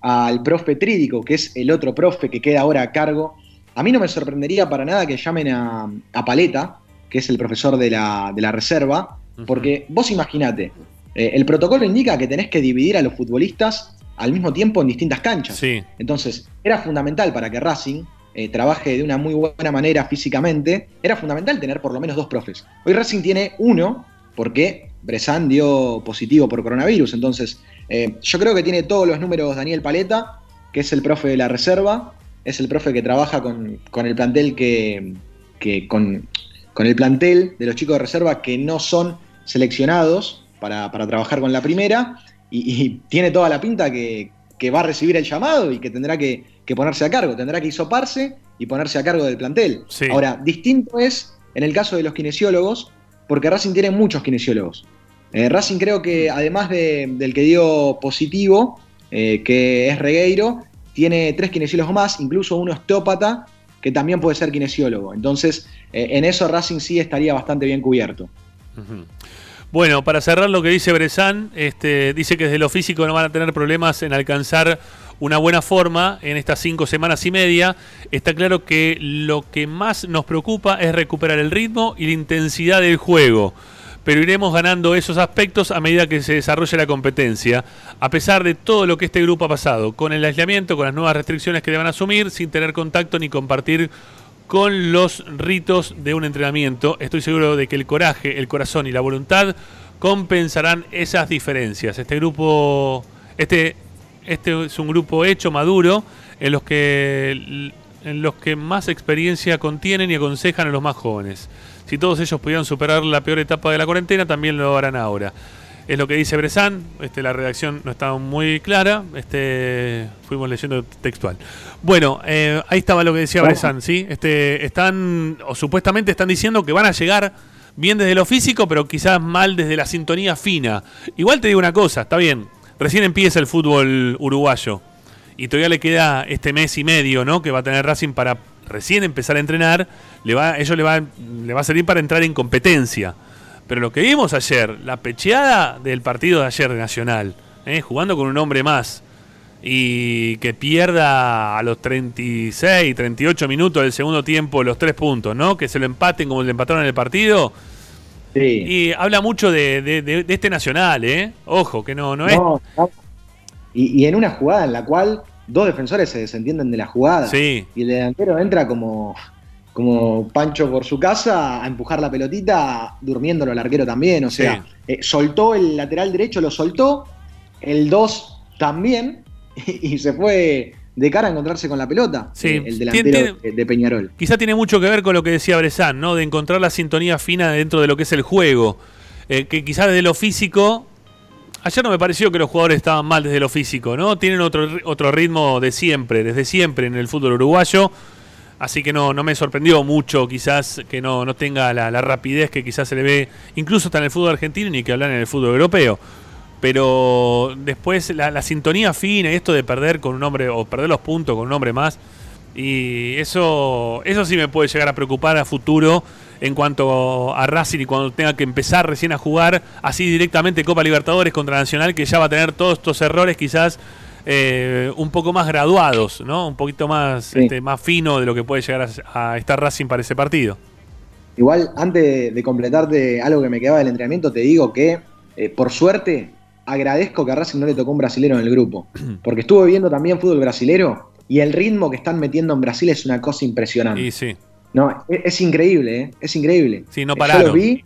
al profe Trídico, que es el otro profe que queda ahora a cargo. A mí no me sorprendería para nada que llamen a, a Paleta, que es el profesor de la, de la reserva, porque vos imaginate, eh, el protocolo indica que tenés que dividir a los futbolistas al mismo tiempo en distintas canchas.
Sí.
Entonces, era fundamental para que Racing eh, trabaje de una muy buena manera físicamente, era fundamental tener por lo menos dos profes. Hoy Racing tiene uno, porque Bresan dio positivo por coronavirus. Entonces, eh, yo creo que tiene todos los números Daniel Paleta, que es el profe de la reserva, es el profe que trabaja con, con el plantel que, que con, con el plantel de los chicos de reserva que no son seleccionados para, para trabajar con la primera y, y tiene toda la pinta que, que va a recibir el llamado y que tendrá que, que ponerse a cargo, tendrá que hisoparse y ponerse a cargo del plantel.
Sí.
Ahora, distinto es en el caso de los kinesiólogos, porque Racing tiene muchos kinesiólogos. Eh, Racing creo que además de- del que dio positivo, eh, que es Regueiro, tiene tres kinesiólogos más, incluso un osteópata que también puede ser kinesiólogo. Entonces, eh, en eso Racing sí estaría bastante bien cubierto.
Bueno, para cerrar lo que dice Bresan, este, dice que desde lo físico no van a tener problemas en alcanzar una buena forma en estas cinco semanas y media. Está claro que lo que más nos preocupa es recuperar el ritmo y la intensidad del juego. Pero iremos ganando esos aspectos a medida que se desarrolle la competencia, a pesar de todo lo que este grupo ha pasado, con el aislamiento, con las nuevas restricciones que deban asumir, sin tener contacto ni compartir con los ritos de un entrenamiento. Estoy seguro de que el coraje, el corazón y la voluntad compensarán esas diferencias. Este grupo, este, este es un grupo hecho, maduro, en los que en los que más experiencia contienen y aconsejan a los más jóvenes. Si todos ellos pudieran superar la peor etapa de la cuarentena, también lo harán ahora. Es lo que dice Bresan, este, la redacción no está muy clara, este, fuimos leyendo textual. Bueno, eh, ahí estaba lo que decía. Bresan, ¿sí? Este, están, o supuestamente están diciendo que van a llegar bien desde lo físico, pero quizás mal desde la sintonía fina. Igual te digo una cosa, está bien, recién empieza el fútbol uruguayo y todavía le queda este mes y medio, ¿no? Que va a tener Racing para recién empezar a entrenar, le va, ello le va, le va a servir para entrar en competencia. Pero lo que vimos ayer, la pecheada del partido de ayer de Nacional, ¿eh? jugando con un hombre más y que pierda a los 36, 38 minutos del segundo tiempo los tres puntos, ¿no? Que se lo empaten como le empataron en el partido. Y habla mucho de, de- de- de este Nacional, ¿eh? Ojo, que no, no es...
No, no. Y, y en una jugada en la cual dos defensores se desentienden de la jugada.
Sí.
Y el delantero entra como, como Pancho por su casa a empujar la pelotita, durmiéndolo al arquero también. O sea, eh, soltó el lateral derecho, lo soltó, el 2 también, y, se fue de cara a encontrarse con la pelota.
Sí.
eh, el delantero
Tiene-
de, de Peñarol.
Quizá tiene mucho que ver con lo que decía Bresan, ¿no? De encontrar la sintonía fina dentro de lo que es el juego. Eh, que quizás desde lo físico. Ayer no me pareció que los jugadores estaban mal desde lo físico, ¿no? Tienen otro, otro ritmo de siempre, desde siempre en el fútbol uruguayo. Así que no, no me sorprendió mucho quizás que no, no tenga la, rapidez que quizás se le ve incluso está en el fútbol argentino ni que hablar en el fútbol europeo. Pero después la, la sintonía fina y esto de perder con un hombre o perder los puntos con un hombre más, y eso, eso sí me puede llegar a preocupar a futuro en cuanto a Racing y cuando tenga que empezar recién a jugar así directamente Copa Libertadores contra Nacional, que ya va a tener todos estos errores quizás eh, un poco más graduados, ¿no? Un poquito más, este, más fino de lo que puede llegar a, a estar Racing para ese partido.
Igual, antes de completarte algo que me quedaba del entrenamiento, te digo que, eh, por suerte, agradezco que a Racing no le tocó un brasilero en el grupo. Porque estuve viendo también fútbol brasilero y el ritmo que están metiendo en Brasil es una cosa impresionante.
Y sí.
No, es, es increíble, ¿eh? Es increíble.
Sí, no pararon.
Yo lo vi.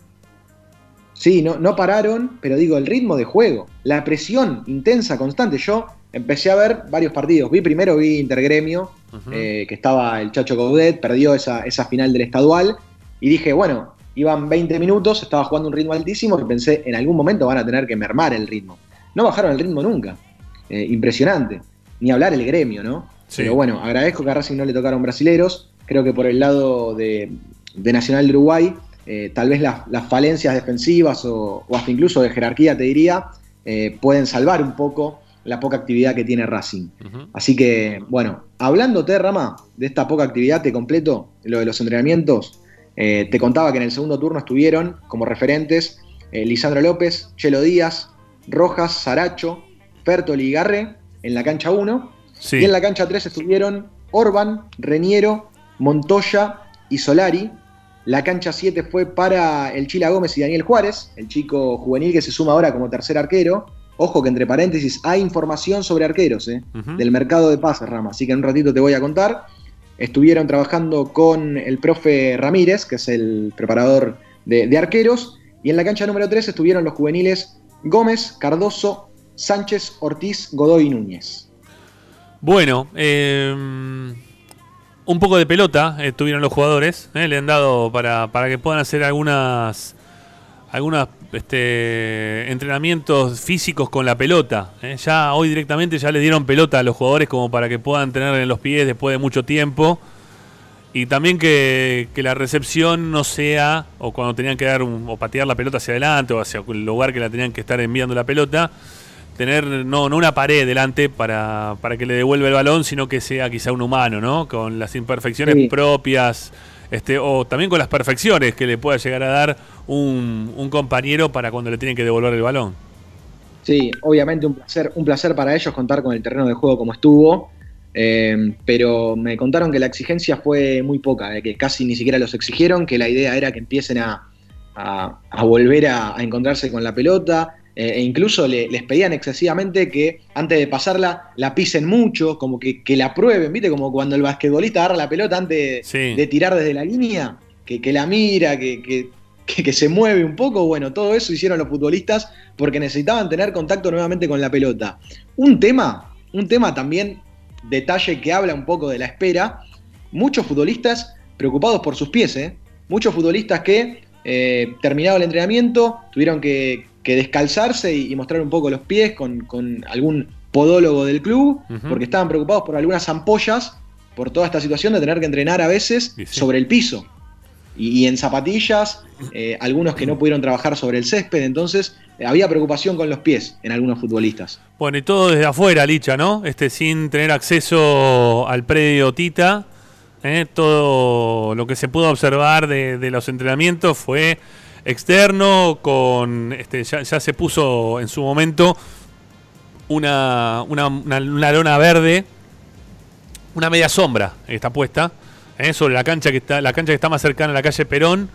Sí, no, no pararon, pero digo, el ritmo de juego, la presión intensa, constante. Yo empecé a ver varios partidos. Vi primero, vi Intergremio, eh, que estaba el Chacho Coudet, perdió esa, esa final del estadual. Y dije, bueno, iban 20 minutos, estaba jugando un ritmo altísimo que pensé, en algún momento van a tener que mermar el ritmo. No bajaron el ritmo nunca. Eh, impresionante. Ni hablar el gremio, ¿no?
Sí.
Pero bueno, agradezco que a Racing no le tocaron brasileros. Creo que por el lado de, de Nacional de Uruguay, eh, tal vez las, las falencias defensivas o, o hasta incluso de jerarquía, te diría, eh, pueden salvar un poco la poca actividad que tiene Racing. Así que, bueno, hablándote, Rama, de esta poca actividad, te completo lo de los entrenamientos. Eh, te contaba que en el segundo turno estuvieron como referentes eh, Lisandro López, Chelo Díaz, Rojas, Saracho, Fertoli y Garre en la cancha 1.
Sí.
Y en la cancha 3 estuvieron Orban, Reniero, Montoya y Solari. La cancha 7 fue para el Chila Gómez y Daniel Juárez, el chico juvenil que se suma ahora como tercer arquero. Ojo que entre paréntesis hay información sobre arqueros ¿eh? Del mercado de pases, Rama. Así que en un ratito te voy a contar. Estuvieron trabajando con el profe Ramírez, que es el preparador de, de arqueros. Y en la cancha número 3 estuvieron los juveniles Gómez, Cardoso, Sánchez, Ortiz, Godoy y Núñez.
Bueno, eh, un poco de pelota eh, tuvieron los jugadores. eh, le han dado para, para que puedan hacer algunas algunos este, entrenamientos físicos con la pelota. eh. Ya hoy directamente ya le dieron pelota a los jugadores como para que puedan tener en los pies después de mucho tiempo. Y también que, que la recepción no sea, o cuando tenían que dar un- o patear la pelota hacia adelante o hacia el lugar que la tenían que estar enviando la pelota, tener no, no una pared delante para, para que le devuelva el balón, sino que sea quizá un humano, ¿no? Con las imperfecciones
Sí.
propias, este, o también con las perfecciones que le pueda llegar a dar un, un compañero para cuando le tienen que devolver el balón.
Sí, obviamente un placer, un placer para ellos contar con el terreno de juego como estuvo. eh, pero me contaron que la exigencia fue muy poca, eh, que casi ni siquiera los exigieron, que la idea era que empiecen a, a- volver a encontrarse con la pelota, eh, e incluso le- les pedían excesivamente que antes de pasarla la pisen mucho, como que, que la prueben, ¿viste? Como cuando el basquetbolista agarra la pelota antes
Sí.
de tirar desde la línea, que, que la mira, que, que- que- que se mueve un poco. Bueno, todo eso hicieron los futbolistas porque necesitaban tener contacto nuevamente con la pelota. Un tema, un tema también, detalle que habla un poco de la espera, muchos futbolistas preocupados por sus pies, ¿eh? muchos futbolistas que eh, terminado el entrenamiento tuvieron que, que descalzarse y, y mostrar un poco los pies con, con algún podólogo del club, porque estaban preocupados por algunas ampollas, por toda esta situación de tener que entrenar a veces sobre el piso. Y, y en zapatillas, eh, algunos que no pudieron trabajar sobre el césped, entonces eh, había preocupación con los pies en algunos futbolistas.
Bueno, y todo desde afuera, Licha, ¿no? Este, sin tener acceso al predio Tita. ¿eh? Todo lo que se pudo observar de, de los entrenamientos fue externo, con este, ya, se puso en su momento una, una, una- una lona verde, una media sombra está puesta, ¿eh? sobre la cancha que está, la cancha que está más cercana a la calle Perón.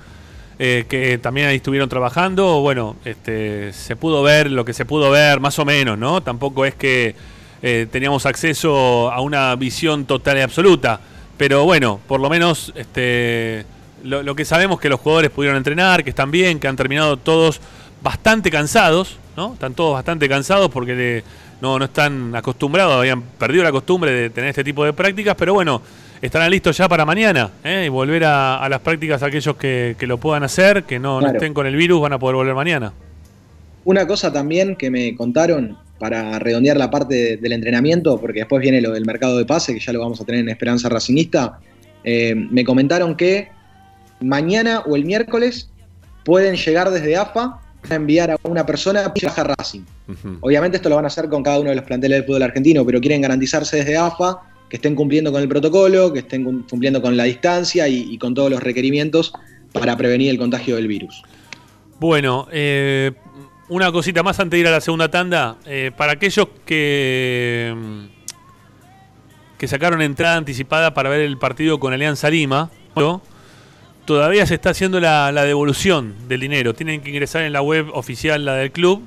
eh, que también ahí estuvieron trabajando. Bueno, este, se pudo ver lo que se pudo ver, más o menos, ¿no? Tampoco es que eh, teníamos acceso a una visión total y absoluta. Pero bueno, por lo menos este, lo, lo que sabemos que los jugadores pudieron entrenar, que están bien, que han terminado todos bastante cansados, ¿no? Están todos bastante cansados porque le- no, no están acostumbrados, habían perdido la costumbre de tener este tipo de prácticas, pero bueno, estarán listos ya para mañana ¿eh? y volver a, a las prácticas aquellos que, que lo puedan hacer, que no, no estén con el virus, van a poder volver mañana.
Una cosa también que me contaron para redondear la parte de- del entrenamiento, porque después viene lo del mercado de pase, que ya lo vamos a tener en Esperanza Racingista, eh, me comentaron que mañana o el miércoles pueden llegar desde AFA a enviar a una persona a viajar a Racing. Obviamente esto lo van a hacer con cada uno de los planteles del fútbol argentino, pero quieren garantizarse desde AFA que estén cumpliendo con el protocolo, que estén cum- cumpliendo con la distancia y, y con todos los requerimientos para prevenir el contagio del virus.
Bueno, eh, una cosita más antes de ir a la segunda tanda. Eh, para aquellos que, que sacaron entrada anticipada para ver el partido con Alianza Lima, ¿no? Todavía se está haciendo la, devolución del dinero. Tienen que ingresar en la web oficial, la del club,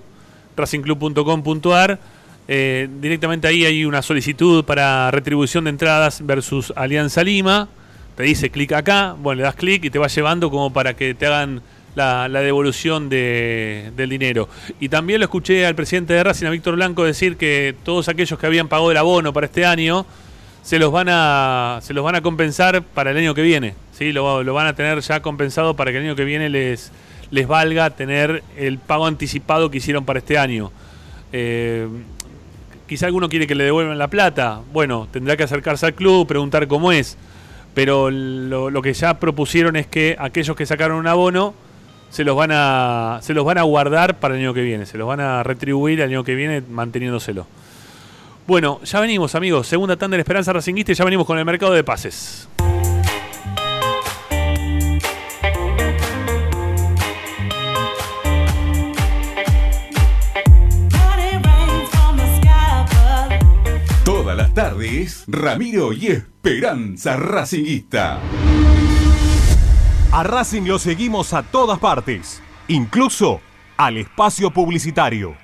racingclub.com.ar. Eh, directamente ahí hay una solicitud para retribución de entradas versus Alianza Lima. Te dice clic acá, bueno, le das clic y te va llevando como para que te hagan la, la devolución de- del dinero. Y también lo escuché al presidente de Racing, a Víctor Blanco, decir que todos aquellos que habían pagado el abono para este año se los van a, se los van a compensar para el año que viene. ¿sí? Lo, lo van a tener ya compensado para que el año que viene les, les valga tener el pago anticipado que hicieron para este año. Eh, quizá alguno quiere que le devuelvan la plata. Bueno, tendrá que acercarse al club, preguntar cómo es. Pero lo, lo que ya propusieron es que aquellos que sacaron un abono se los van a se los van a guardar para el año que viene, se los van a retribuir el año que viene manteniéndoselo. Bueno, ya venimos, amigos. Segunda tanda de la Esperanza Racinguista y ya venimos con el mercado de pases.
Todas las tardes, Ramiro y Esperanza Racinguista.
A Racing lo seguimos a todas partes, incluso al espacio publicitario.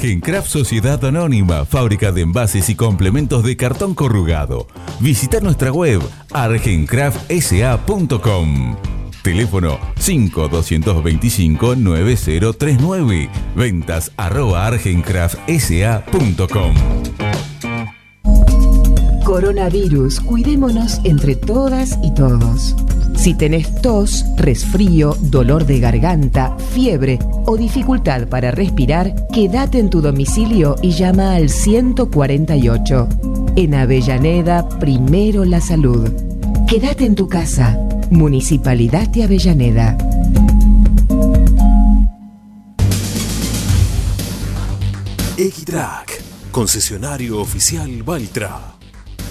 Argencraft Sociedad Anónima, fábrica de envases y complementos de cartón corrugado. Visita nuestra web argencraftsa.com. Teléfono 5225-9039. Ventas arroba argencraftsa.com.
Coronavirus, cuidémonos entre todas y todos. Si tenés tos, resfrío, dolor de garganta, fiebre o dificultad para respirar, quédate en tu domicilio y llama al 148. En Avellaneda, primero la salud. Quédate en tu casa. Municipalidad de Avellaneda.
Equitrack, concesionario oficial Valtra.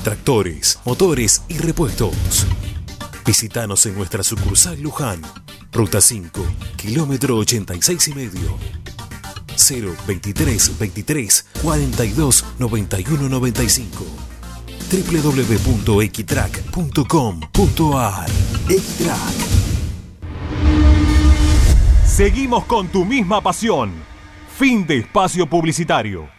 Tractores, motores y repuestos. Visítanos en nuestra sucursal Luján, ruta 5, kilómetro 86 y medio. 023 23 42 91 95 www.equitrack.com.ar Equitrack
Seguimos con tu misma pasión. Fin de espacio publicitario.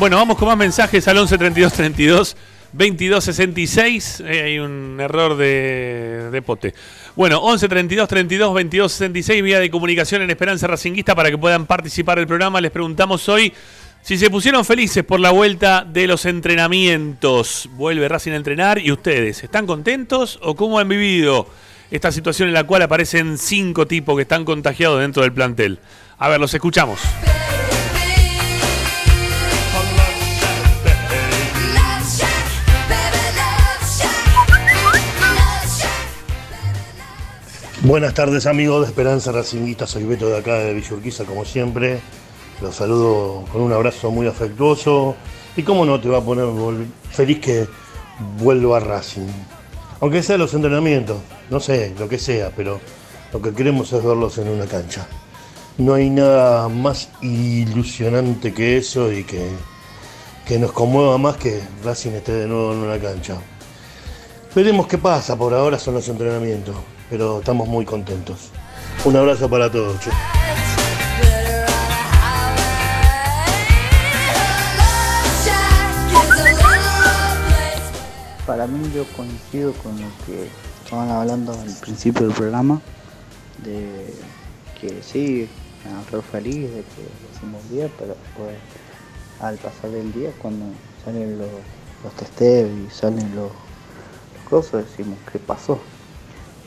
Bueno, vamos con más mensajes al 11 32 32 22 66. Eh, hay un error de, de pote. Bueno, 11 32 32 22 66, vía de comunicación en Esperanza Racinguista para que puedan participar del programa. Les preguntamos hoy si se pusieron felices por la vuelta de los entrenamientos. Vuelve Racing a entrenar y ustedes, ¿están contentos o cómo han vivido esta situación en la cual aparecen cinco tipos que están contagiados dentro del plantel? A ver, los escuchamos.
Buenas tardes amigos de Esperanza Racinguista, soy Beto de acá de Villurquiza como siempre. Los saludo con un abrazo muy afectuoso. Y cómo no te va a poner feliz que vuelva a Racing. Aunque sea los entrenamientos, no sé, lo que sea, pero lo que queremos es verlos en una cancha. No hay nada más ilusionante que eso y que, que nos conmueva más que Racing esté de nuevo en una cancha. Veremos qué pasa, por ahora son los entrenamientos, pero estamos muy contentos. Un abrazo para todos.
Para mí yo coincido con lo que estaban hablando al principio del programa, de que sí, me feliz de que hicimos bien, pero después al pasar del día cuando salen los, los testeos y salen los, los cosas decimos qué pasó.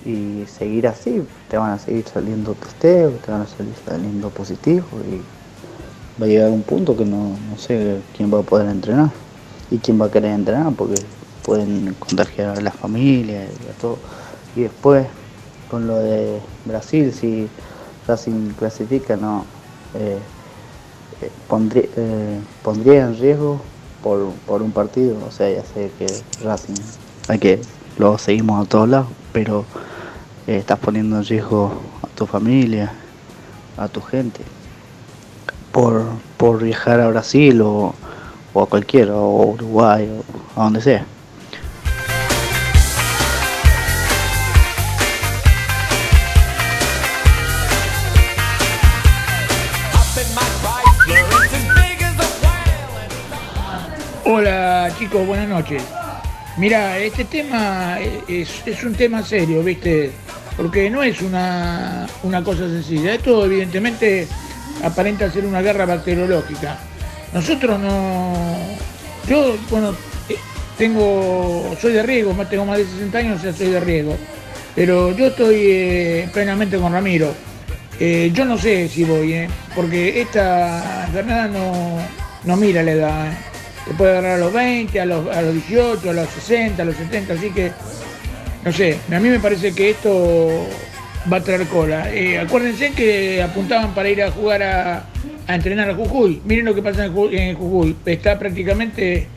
Y seguir así, te van a seguir saliendo testeos, te van a seguir saliendo positivos y va a llegar un punto que no, no sé quién va a poder entrenar y quién va a querer entrenar porque pueden contagiar a la familia y a todo. Y después, con lo de Brasil, si Racing clasifica, no, eh, eh, pondría, eh, pondría en riesgo por, por un partido, o sea, ya sé que Racing, hay que lo seguimos a todos lados, pero eh, estás poniendo en riesgo a tu familia, a tu gente, por, por viajar a Brasil o, o a cualquiera, o Uruguay, o a donde sea.
Hola chicos, buenas noches. Mira, este tema es, un tema serio, ¿viste? Porque no es una, una cosa sencilla. Esto evidentemente aparenta ser una guerra bacteriológica. Nosotros no... Yo, bueno, eh, tengo, soy de riego, tengo más de 60 años, sea, soy de riego. Pero yo estoy eh, plenamente con Ramiro. Eh, yo no sé si voy, porque esta enfermedad no, no mira la edad. Te puede agarrar a los 20, a los, a los 18, a los 60, a los 70, así que, no sé, a mí me parece que esto va a traer cola. Eh, acuérdense que apuntaban para ir a jugar a, entrenar a Jujuy. Miren lo que pasa en Jujuy. Está prácticamente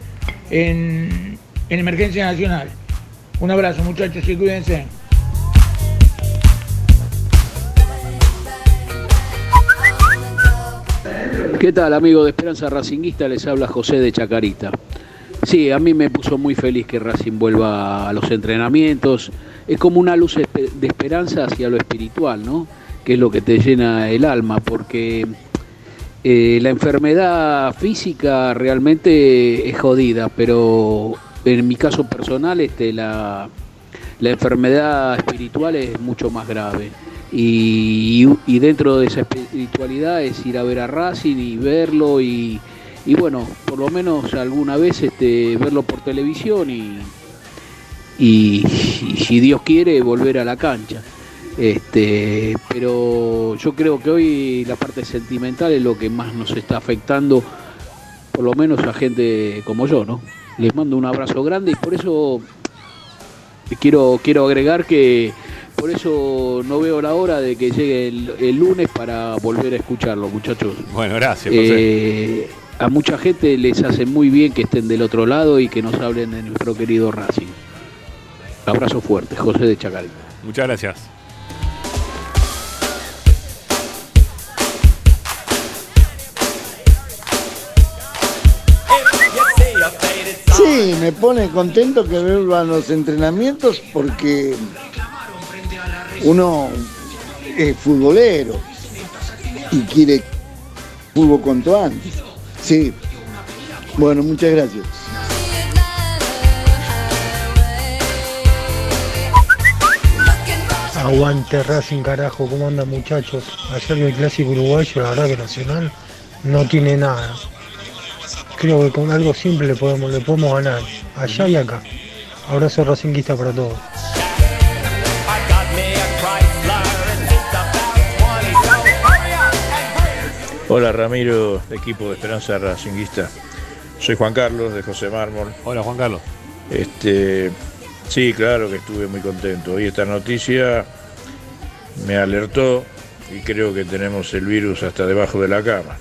en, en emergencia nacional. Un abrazo muchachos y cuídense.
¿Qué tal, amigo de Esperanza Racinguista? Les habla José de Chacarita. Sí, a mí me puso muy feliz que Racing vuelva a los entrenamientos. Es como una luz de esperanza hacia lo espiritual, ¿no? Que es lo que te llena el alma, porque eh, la enfermedad física realmente es jodida, pero en mi caso personal, este, la, la enfermedad espiritual es mucho más grave. Y, dentro de esa espiritualidad es ir a ver a Racing y verlo y, y bueno, por lo menos alguna vez este, verlo por televisión y, y, y si Dios quiere volver a la cancha. Este, pero yo creo que hoy la parte sentimental es lo que más nos está afectando, por lo menos a gente como yo, ¿no? Les mando un abrazo grande y por eso quiero, quiero agregar que por eso no veo la hora de que llegue el, el lunes para volver a escucharlo, muchachos.
Bueno, gracias, José.
Eh, a mucha gente les hace muy bien que estén del otro lado y que nos hablen de nuestro querido Racing. Abrazo fuerte, José de Chacarita.
Muchas gracias.
Sí, me pone contento que vuelvan los entrenamientos porque uno es futbolero y quiere fútbol cuanto antes. Sí, Bueno, muchas gracias.
Aguante Racing, carajo, ¿cómo andan muchachos? Ayer el clásico uruguayo, la verdad que Nacional no tiene nada. Creo que con algo simple le podemos, le podemos ganar, allá y acá. Abrazo racinguista para todos.
Hola Ramiro, equipo de Esperanza Racinguista. Soy Juan Carlos de José Mármol.
Hola Juan Carlos.
Este, sí, claro que estuve muy contento. Hoy esta noticia me alertó y creo que tenemos el virus hasta debajo de la cama.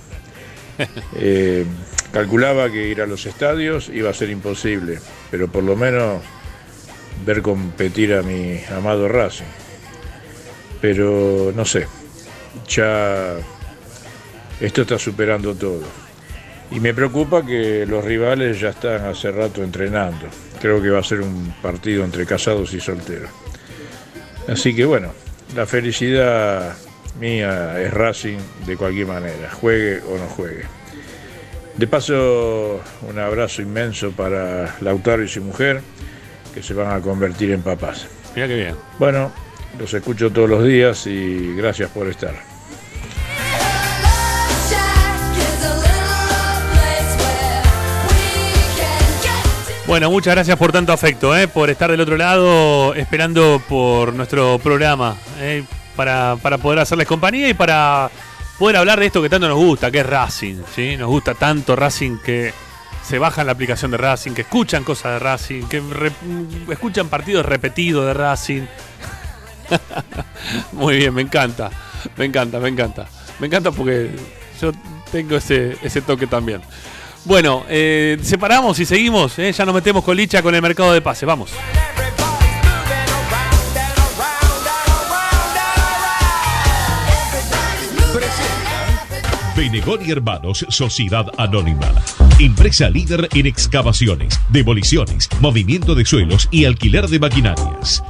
Eh, calculaba que ir a los estadios iba a ser imposible, pero por lo menos ver competir a mi amado Racing. Pero no sé, ya esto está superando todo. Y me preocupa que los rivales ya están hace rato entrenando. Creo que va a ser un partido entre casados y solteros. Así que bueno, la felicidad mía es Racing de cualquier manera, juegue o no juegue. De paso, un abrazo inmenso para Lautaro y su mujer, que se van a convertir en papás.
Mira qué bien.
Bueno, los escucho todos los días y gracias por estar.
Bueno, muchas gracias por tanto afecto, eh, por estar del otro lado esperando por nuestro programa, eh, para, para poder hacerles compañía y para poder hablar de esto que tanto nos gusta, que es Racing. ¿sí? Nos gusta tanto Racing que se bajan la aplicación de Racing, que escuchan cosas de Racing, que re- escuchan partidos repetidos de Racing. Muy bien, me encanta, me encanta, me encanta. Me encanta porque yo tengo ese, ese toque también. Bueno, eh, separamos y seguimos. eh, Ya nos metemos con Licha con el mercado de pases. Vamos.
Benegón y Hermanos, Sociedad Anónima. Empresa líder en excavaciones, demoliciones, movimiento de suelos y alquiler de maquinarias.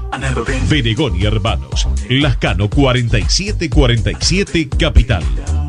Benegón y Hermanos, Lascano 4747 Capital.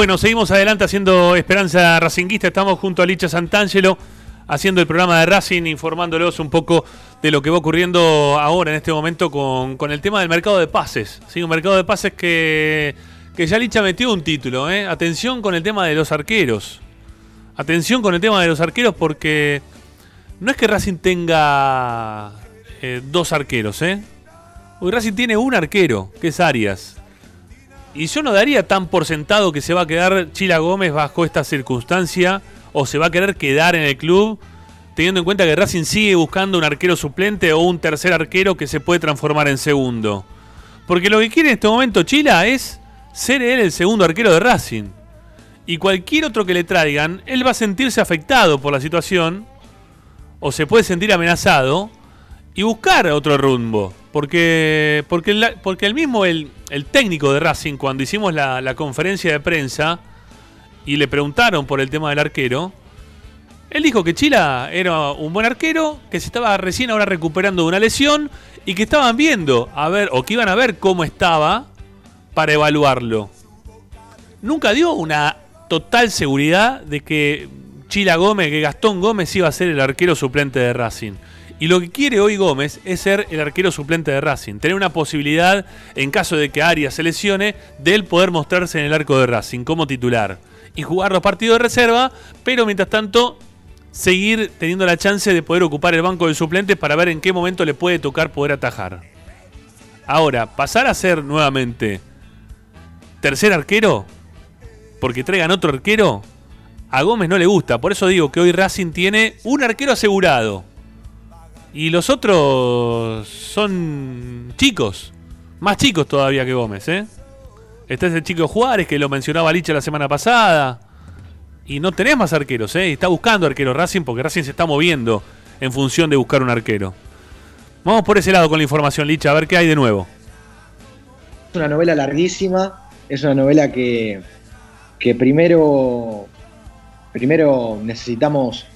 Bueno, seguimos adelante haciendo Esperanza Racinguista. Estamos junto a Licha Santangelo haciendo el programa de Racing, informándolos un poco de lo que va ocurriendo ahora en este momento con, con el tema del mercado de pases. ¿sí? Un mercado de pases que, que ya Licha metió un título. ¿eh? Atención con el tema de los arqueros. Atención con el tema de los arqueros porque no es que Racing tenga eh, dos arqueros. ¿eh? Hoy Racing tiene un arquero, que es Arias. Y yo no daría tan por sentado que se va a quedar Chila Gómez bajo esta circunstancia o se va a querer quedar en el club, teniendo en cuenta que Racing sigue buscando un arquero suplente o un tercer arquero que se puede transformar en segundo. Porque lo que quiere en este momento Chila es ser él el segundo arquero de Racing. Y cualquier otro que le traigan, él va a sentirse afectado por la situación o se puede sentir amenazado y buscar otro rumbo. Porque, porque, porque el mismo, el, el técnico de Racing, cuando hicimos la, conferencia de prensa y le preguntaron por el tema del arquero, él dijo que Chila era un buen arquero, que se estaba recién ahora recuperando de una lesión y que estaban viendo a ver, o que iban a ver cómo estaba para evaluarlo. Nunca dio una total seguridad de que Chila Gómez, que Gastón Gómez iba a ser el arquero suplente de Racing. Y lo que quiere hoy Gómez es ser el arquero suplente de Racing. Tener una posibilidad, en caso de que Arias se lesione, de él poder mostrarse en el arco de Racing como titular. Y jugar los partidos de reserva, pero mientras tanto seguir teniendo la chance de poder ocupar el banco de suplentes para ver en qué momento le puede tocar poder atajar. Ahora, pasar a ser nuevamente tercer arquero, porque traigan otro arquero, a Gómez no le gusta. Por eso digo que hoy Racing tiene un arquero asegurado. Y los otros son chicos. Más chicos todavía que Gómez, ¿eh? Está ese chico Juárez que lo mencionaba Licha la semana pasada. Y no tenés más arqueros, ¿eh? Está buscando arquero Racing porque Racing se está moviendo en función de buscar un arquero. Vamos por ese lado con la información, Licha, a ver qué hay de nuevo.
Es una novela larguísima, es una novela que, que primero, primero necesitamos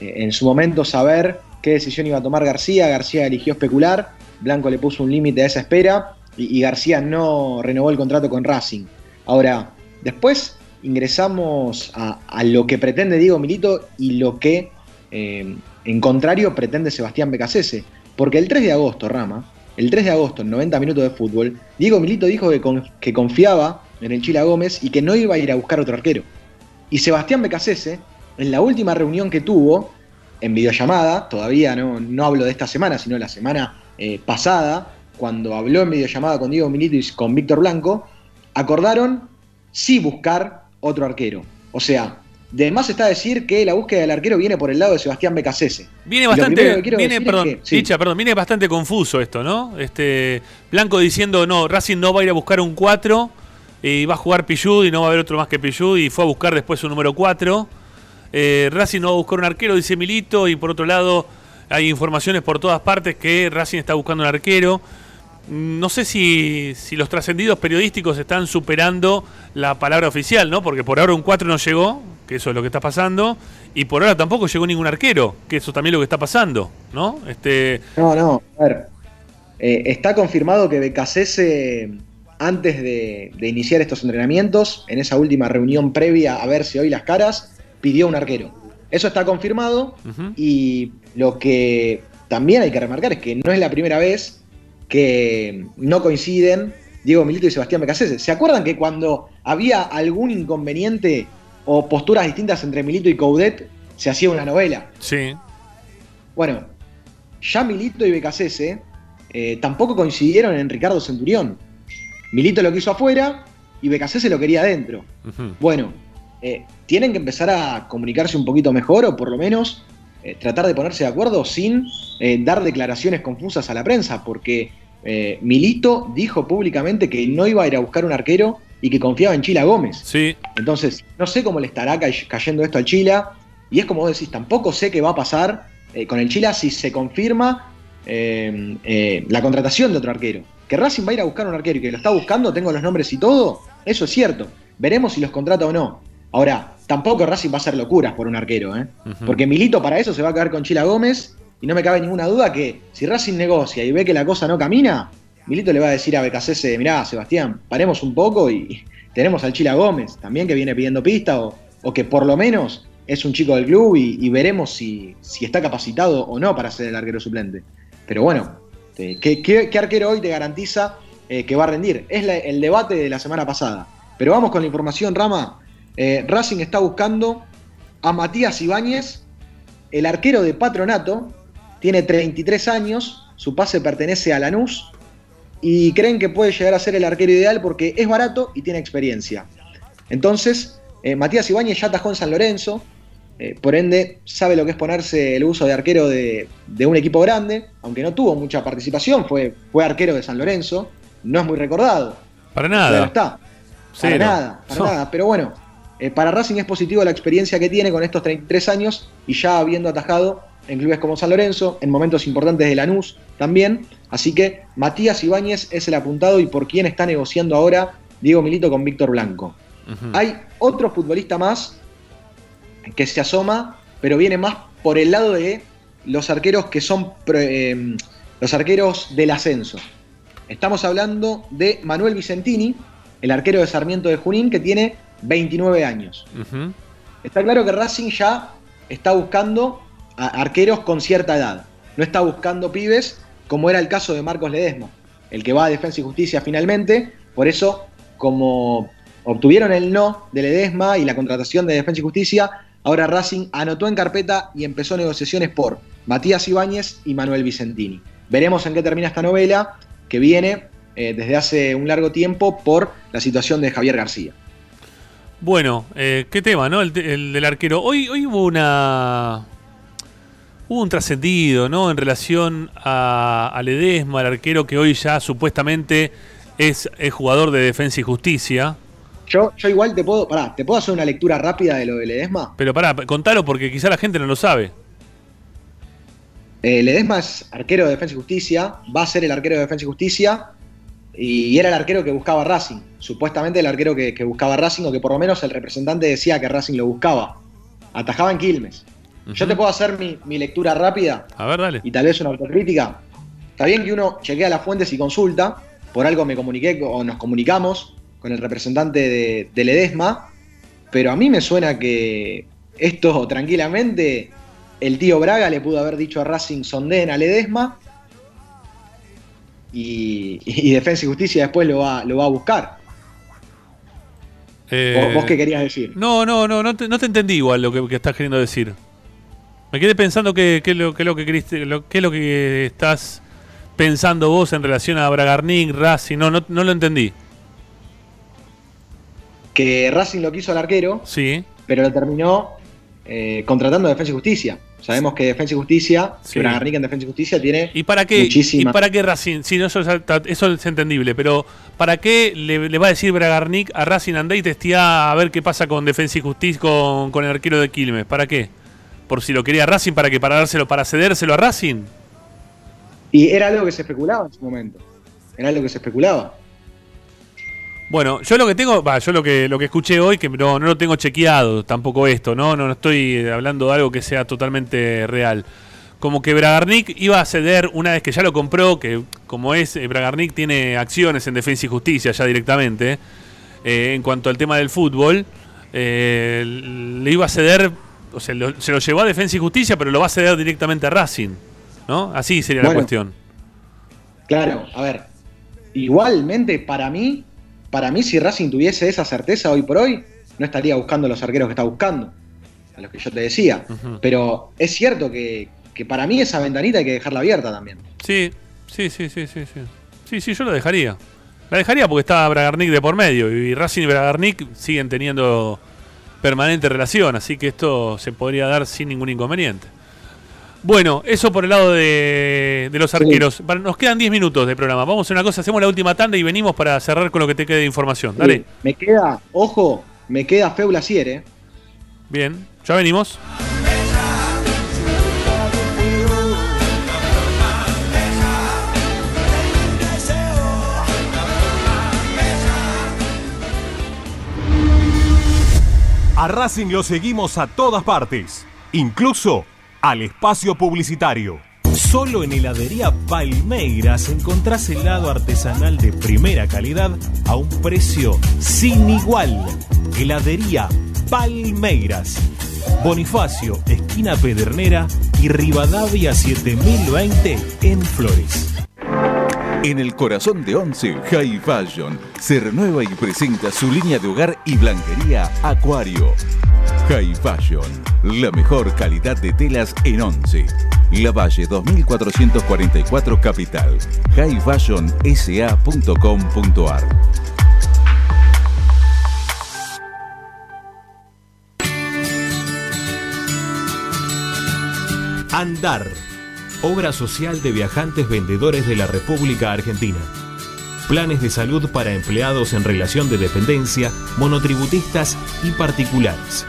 eh, en su momento saber qué decisión iba a tomar García. García eligió especular, Blanco le puso un límite a esa espera y, García no renovó el contrato con Racing. Ahora, después ingresamos a, lo que pretende Diego Milito y lo que eh, en contrario pretende Sebastián Becasese. Porque el 3 de agosto, Rama, el 3 de agosto, en 90 minutos de fútbol, Diego Milito dijo que confiaba en el Chila Gómez y que no iba a ir a buscar otro arquero. Y Sebastián Becasese, en la última reunión que tuvo, en videollamada, todavía no, no hablo de esta semana, sino la semana eh, pasada, cuando habló en videollamada con Diego Milito y con Víctor Blanco, acordaron sí buscar otro arquero. O sea, de más está decir que la búsqueda del arquero viene por el lado de Sebastián Becasese.
Viene bastante, viene,
es
perdón,
que- sí.
Perdón, viene bastante confuso esto, ¿no? Este Blanco diciendo, no, Racing no va a ir a buscar un 4 y va a jugar Pillud y no va a haber otro más que Pillud y fue a buscar después un número 4. Eh, Racing no va a buscar un arquero, dice Milito, y por otro lado hay informaciones por todas partes que Racing está buscando un arquero. Mm, No sé si, si los trascendidos periodísticos están superando la palabra oficial, ¿no? Porque por ahora un 4 no llegó, que eso es lo que está pasando, y por ahora tampoco llegó ningún arquero, que eso también es lo que está pasando, ¿no? Este,
No, no, a ver. eh, está confirmado que Becasese, antes de, de iniciar estos entrenamientos, en esa última reunión previa a verse hoy las caras, pidió un arquero. Eso está confirmado y lo que también hay que remarcar es que no es la primera vez que no coinciden Diego Milito y Sebastián Becasese. ¿Se acuerdan que cuando había algún inconveniente o posturas distintas entre Milito y Coudet, se hacía una novela?
sí.
Bueno, ya Milito y Becasese eh, tampoco coincidieron en Ricardo Centurión. Milito lo quiso afuera y Becasese lo quería adentro. Bueno, eh, tienen que empezar a comunicarse un poquito mejor o por lo menos eh, tratar de ponerse de acuerdo sin eh, dar declaraciones confusas a la prensa, porque Milito dijo públicamente que no iba a ir a buscar un arquero y que confiaba en Chila Gómez.
Sí.
Entonces, no sé cómo le estará cay- cayendo esto al Chila, y es como vos decís, tampoco sé qué va a pasar con el Chila si se confirma eh, la contratación de otro arquero. Que Racing va a ir a buscar un arquero y que lo está buscando, tengo los nombres y todo, eso es cierto. Veremos si los contrata o no. Ahora, tampoco Racing va a hacer locuras por un arquero, ¿eh? Porque Milito para eso se va a quedar con Chila Gómez y no me cabe ninguna duda que si Racing negocia y ve que la cosa no camina, Milito le va a decir a Becasese, mirá, Sebastián, paremos un poco y tenemos al Chila Gómez también que viene pidiendo pista o, o que por lo menos es un chico del club y, y veremos si, si está capacitado o no para ser el arquero suplente. Pero bueno, ¿qué, qué- qué arquero hoy te garantiza eh, que va a rendir? Es la- el debate de la semana pasada. Pero vamos con la información, Rama. Eh, Racing está buscando a Matías Ibáñez, el arquero de Patronato, tiene 33 años, su pase pertenece a Lanús y creen que puede llegar a ser el arquero ideal porque es barato y tiene experiencia. Entonces, eh, Matías Ibáñez ya atajó en San Lorenzo, eh, por ende sabe lo que es ponerse el uso de arquero de, de un equipo grande, aunque no tuvo mucha participación, fue, fue arquero de San Lorenzo, no es muy recordado.
Para nada.
Pero está. Para nada, para
No.
nada. Pero bueno, eh, para Racing es positivo la experiencia que tiene con estos 33 años y ya habiendo atajado en clubes como San Lorenzo, en momentos importantes de Lanús también. Así que Matías Ibáñez es el apuntado y por quien está negociando ahora Diego Milito con Víctor Blanco. Hay otro futbolista más que se asoma, pero viene más por el lado de los arqueros que son eh, los arqueros del ascenso. Estamos hablando de Manuel Vicentini, el arquero de Sarmiento de Junín, que tiene 29 años. Está claro que Racing ya está buscando a arqueros con cierta edad. No está buscando pibes, como era el caso de Marcos Ledesma, el que va a Defensa y Justicia finalmente. Por eso, como obtuvieron el no de Ledesma y la contratación de Defensa y Justicia, Ahora Racing anotó en carpeta y empezó negociaciones por Matías Ibáñez y Manuel Vicentini. Veremos en qué termina esta novela que viene eh, desde hace un largo tiempo por la situación de Javier García.
Bueno, eh, qué tema, ¿no? El, el del arquero. Hoy, hoy hubo una. Hubo un trascendido, ¿no? En relación a, a Ledesma, el arquero que hoy ya supuestamente es, es jugador de Defensa y Justicia.
Yo, yo igual te puedo, pará, te puedo hacer una lectura rápida de lo de Ledesma.
Pero pará, contalo porque quizá la gente no lo sabe.
Eh, Ledesma es arquero de Defensa y Justicia, va a ser el arquero de Defensa y Justicia y era el arquero que buscaba Racing. Supuestamente el arquero que, que buscaba Racing o que por lo menos el representante decía que Racing lo buscaba. Atajaba en Quilmes. Yo te puedo hacer mi, mi lectura rápida
A ver, dale.
y tal vez una autocrítica. Está bien que uno chequea las fuentes y consulta, por algo me comuniqué o nos comunicamos con el representante de, de Ledesma, pero a mí me suena que esto tranquilamente el tío Braga le pudo haber dicho a Racing sondeen a Ledesma y, y Defensa y Justicia después lo va, lo va a buscar.
Eh,
¿Vos, qué querías decir?
No, no, no, no te, no te entendí igual lo que, que estás queriendo decir. Me quedé pensando que, que lo, que lo que queriste, lo, qué es lo que estás pensando vos en relación a Bragarnik, Racing, no, no, no lo entendí.
Que Racing lo quiso al arquero,
Sí.
pero lo terminó eh, contratando a Defensa y Justicia. Sabemos que Defensa y Justicia,
Sí.
que en Defensa y Justicia tiene
¿Y para qué? ¿Y para qué Racing? Sí, no, eso, es, eso es entendible, pero ¿para qué le, le va a decir Bragarnik a Racing andá y testía a ver qué pasa con Defensa y Justicia con, con el arquero de Quilmes? ¿Para qué? Por si lo quería Racing, para que para dárselo, para cedérselo a Racing.
Y era algo que se especulaba en su momento. Era algo que se especulaba.
Bueno, yo lo que tengo, va, yo lo que lo que escuché hoy, que no, no lo tengo chequeado tampoco esto, ¿no? No, no estoy eh, hablando de algo que sea totalmente real. Como que Bragarnik iba a ceder una vez que ya lo compró, que como es, eh, Bragarnik tiene acciones en Defensa y Justicia ya directamente, eh, en cuanto al tema del fútbol, eh, le iba a ceder, o sea, lo- se lo llevó a Defensa y Justicia, pero lo va a ceder directamente a Racing, ¿no? Así sería la cuestión.
Claro, a ver. Igualmente, para mí, para mí, si Racing tuviese esa certeza hoy por hoy, no estaría buscando los arqueros que está buscando. A los que yo te decía. Pero es cierto que, que para mí esa ventanita hay que dejarla abierta también.
Sí, sí, sí, sí, sí, sí. Sí, sí, yo lo dejaría. La dejaría porque está Bragarnik de por medio y Racing y Bragarnik siguen teniendo permanente relación, así que esto se podría dar sin ningún inconveniente. Bueno, eso por el lado de, de los arqueros. Para- Nos quedan 10 minutos de programa. Vamos a hacer una cosa, hacemos la última tanda y venimos para cerrar con lo que te quede de información. Dale.
Sí, Me queda, ojo, me queda Feula Ciere.
Bien, ya venimos.
A Racing lo seguimos a todas partes, incluso al espacio publicitario. Solo en heladería Palmeiras encontrás helado artesanal de primera calidad a un precio sin igual. Heladería Palmeiras. Bonifacio, esquina Pedernera y Rivadavia 7020 en Flores.
En el corazón de Once, High Fashion se renueva y presenta su línea de hogar y blanquería Acuario. High Fashion, la mejor calidad de telas en Once. La Valle 2444 Capital. highfashionsa.com.ar
Andar, obra social de viajantes vendedores de la República Argentina. Planes de salud para empleados en relación de dependencia, monotributistas y particulares.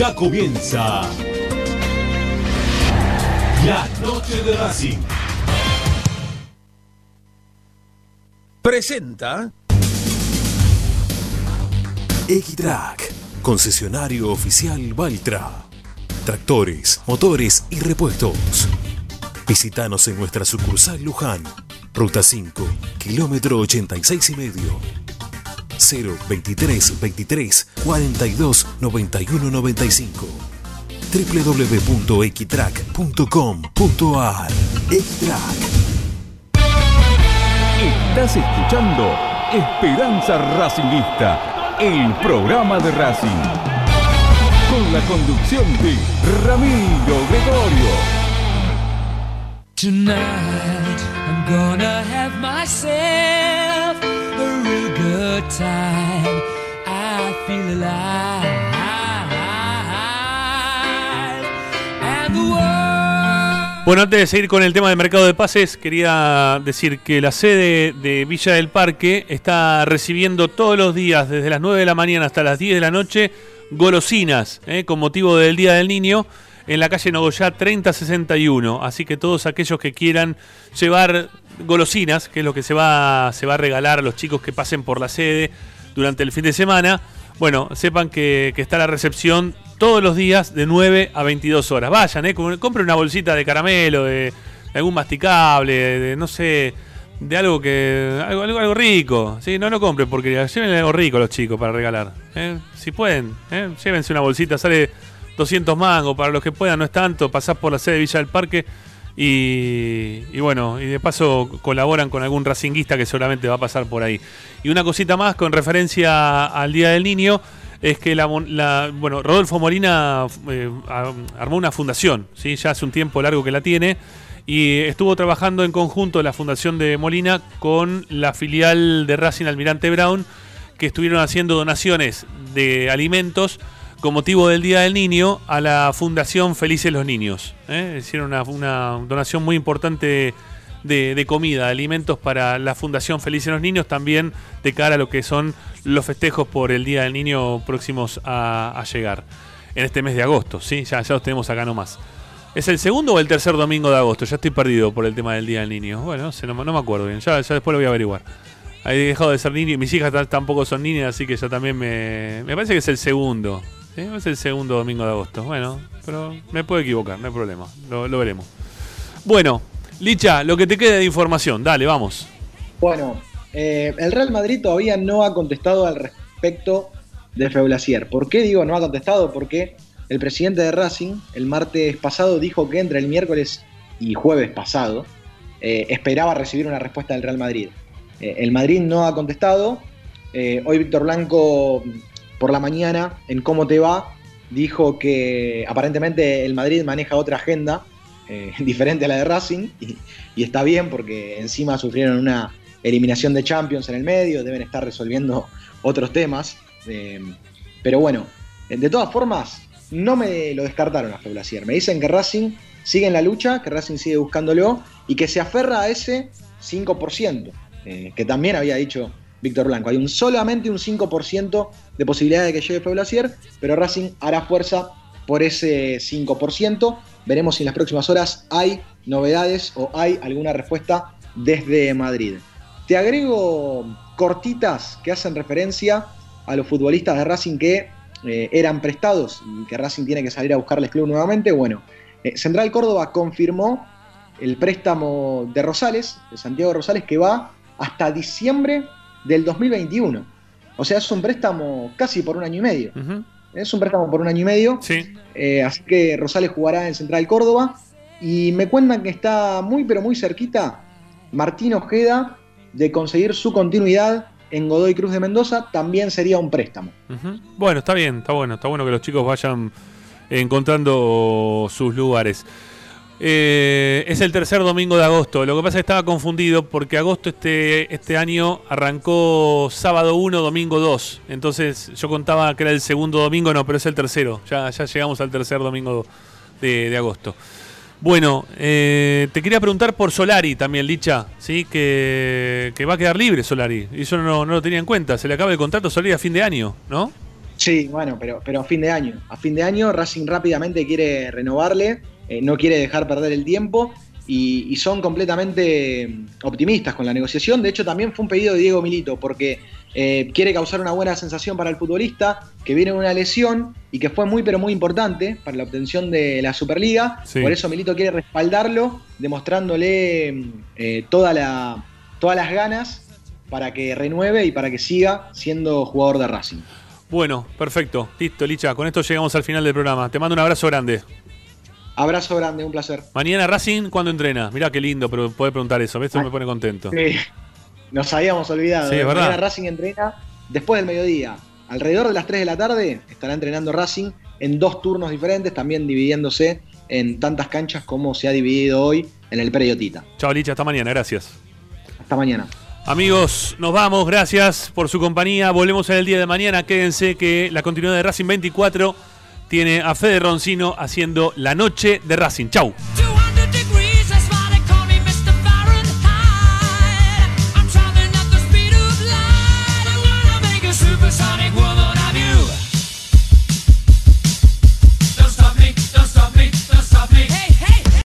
Ya comienza la noche de Racing.
Presenta Equitrack, concesionario oficial Valtra. Tractores, motores y repuestos. Visítanos en nuestra sucursal Luján, Ruta 5, kilómetro 86 y medio. 023 23 42 91 95 www.equitrack.com.ar Equitrack
Estás escuchando Esperanza Racingista, el programa de Racing. Con la conducción de Ramiro Gregorio.
Tonight I'm gonna have myself real good time. I feel alive.
Bueno, antes de seguir con el tema del mercado de pases, quería decir que la sede de Villa del Parque está recibiendo todos los días, desde las 9 de la mañana hasta las 10 de la noche, golosinas, ¿eh? con motivo del Día del Niño, en la calle Nogoyá 3061. Así que todos aquellos que quieran llevar golosinas, que es lo que se va, se va a regalar a los chicos que pasen por la sede durante el fin de semana, bueno, sepan que, está la recepción todos los días de 9 a 22 horas. Vayan, eh, com- compren una bolsita de caramelo, de, de algún masticable, de, no sé, de algo que algo, algo, algo rico. ¿sí? No lo compren porque lleven algo rico a los chicos para regalar. ¿eh? Si pueden, ¿eh? llévense una bolsita, sale 200 mangos. Para los que puedan, no es tanto. Pasás por la sede de Villa del Parque y, y bueno, y de paso colaboran con algún racinguista que seguramente va a pasar por ahí. Y una cosita más con referencia al Día del Niño es que la, la- bueno, Rodolfo Molina eh, armó una fundación, ¿sí? ya hace un tiempo largo que la tiene, y estuvo trabajando en conjunto la fundación de Molina con la filial de Racing Almirante Brown, que estuvieron haciendo donaciones de alimentos con motivo del Día del Niño a la Fundación Felices los Niños. ¿eh? Hicieron una, donación muy importante de, comida, de alimentos para la Fundación Felices los Niños, también de cara a lo que son los festejos por el Día del Niño próximos a, llegar. En este mes de agosto, ¿sí? Ya, los tenemos acá nomás. ¿Es el segundo o el tercer domingo de agosto? Ya estoy perdido por el tema del Día del Niño. Bueno, no, no, me acuerdo bien. Ya, ya después lo voy a averiguar. He dejado de ser niño y mis hijas ta- tampoco son niñas, así que ya también me. Me parece que es el segundo. Es el segundo domingo de agosto. Bueno, pero me puedo equivocar, no hay problema. Lo, veremos. Bueno, Licha, lo que te quede de información, dale, vamos.
Bueno, eh, el Real Madrid todavía no ha contestado al respecto de Feulasier. ¿Por qué digo no ha contestado? Porque el presidente de Racing el martes pasado dijo que entre el miércoles y jueves pasado eh, esperaba recibir una respuesta del Real Madrid. Eh, el Madrid no ha contestado. Hoy Víctor Blanco por la mañana en Cómo te va dijo que aparentemente el Madrid maneja otra agenda eh, diferente a la de Racing y, está bien porque encima sufrieron una eliminación de Champions en el medio, deben estar resolviendo otros temas. eh, pero bueno, de todas formas, no me lo descartaron a Feblasier. Me dicen que Racing sigue en la lucha, que Racing sigue buscándolo y que se aferra a ese 5%, eh, que también había dicho Víctor Blanco. Hay un, solamente un 5% de posibilidad de que llegue Feblasier, pero Racing hará fuerza por ese 5%. Veremos si en las próximas horas hay novedades o hay alguna respuesta desde Madrid. Te agrego cortitas que hacen referencia a los futbolistas de Racing que eh, eran prestados y que Racing tiene que salir a buscarles club nuevamente. Bueno, eh, Central Córdoba confirmó el préstamo de Rosales, de Santiago Rosales, que va hasta diciembre del 2021. O sea, es un préstamo casi por un año y medio. Es un préstamo por un año y medio. Eh, así que Rosales jugará en Central Córdoba. Y me cuentan que está muy, pero muy cerquita Martín Ojeda de conseguir su continuidad en Godoy Cruz de Mendoza. También sería un préstamo.
Bueno, está bien, está bueno, está bueno que los chicos vayan encontrando sus lugares. Eh, es el tercer domingo de agosto. Lo que pasa es que estaba confundido porque agosto este, este año arrancó sábado 1, domingo 2. Entonces yo contaba que era el segundo domingo, no, pero es el tercero. Ya, ya llegamos al tercer domingo de, agosto. Bueno, eh, te quería preguntar por Solari también, Licha, ¿sí? que, que va a quedar libre Solari. Y eso no, no lo tenía en cuenta. Se le acaba el contrato Solari a fin de año, ¿no?
Sí, bueno, pero, pero a fin de año. A fin de año Racing rápidamente quiere renovarle, eh, no quiere dejar perder el tiempo y, y son completamente mm, optimistas con la negociación. De hecho, también fue un pedido de Diego Milito porque eh, quiere causar una buena sensación para el futbolista que viene una lesión y que fue muy pero muy importante para la obtención de la Superliga.
Sí.
Por eso Milito quiere respaldarlo, demostrándole mm, eh, toda la, todas las ganas para que renueve y para que siga siendo jugador de Racing.
Bueno, perfecto. Listo, Licha. Con esto llegamos al final del programa. Te mando un abrazo grande.
Abrazo grande, un placer.
Mañana Racing, ¿cuándo entrena? Mirá qué lindo, pero poder preguntar eso. Esto me pone contento.
Sí, nos habíamos olvidado.
Sí, es verdad.
Mañana Racing entrena después del mediodía. Alrededor de las 3 de la tarde estará entrenando Racing en dos turnos diferentes, también dividiéndose en tantas canchas como se ha dividido hoy en el predio Tita.
Chao, Licha. Hasta mañana. Gracias.
Hasta mañana.
Amigos, nos vamos. Gracias por su compañía. Volvemos en el día de mañana. Quédense que la continuidad de Racing 24 tiene a Fede Roncino haciendo la noche de Racing. Chau.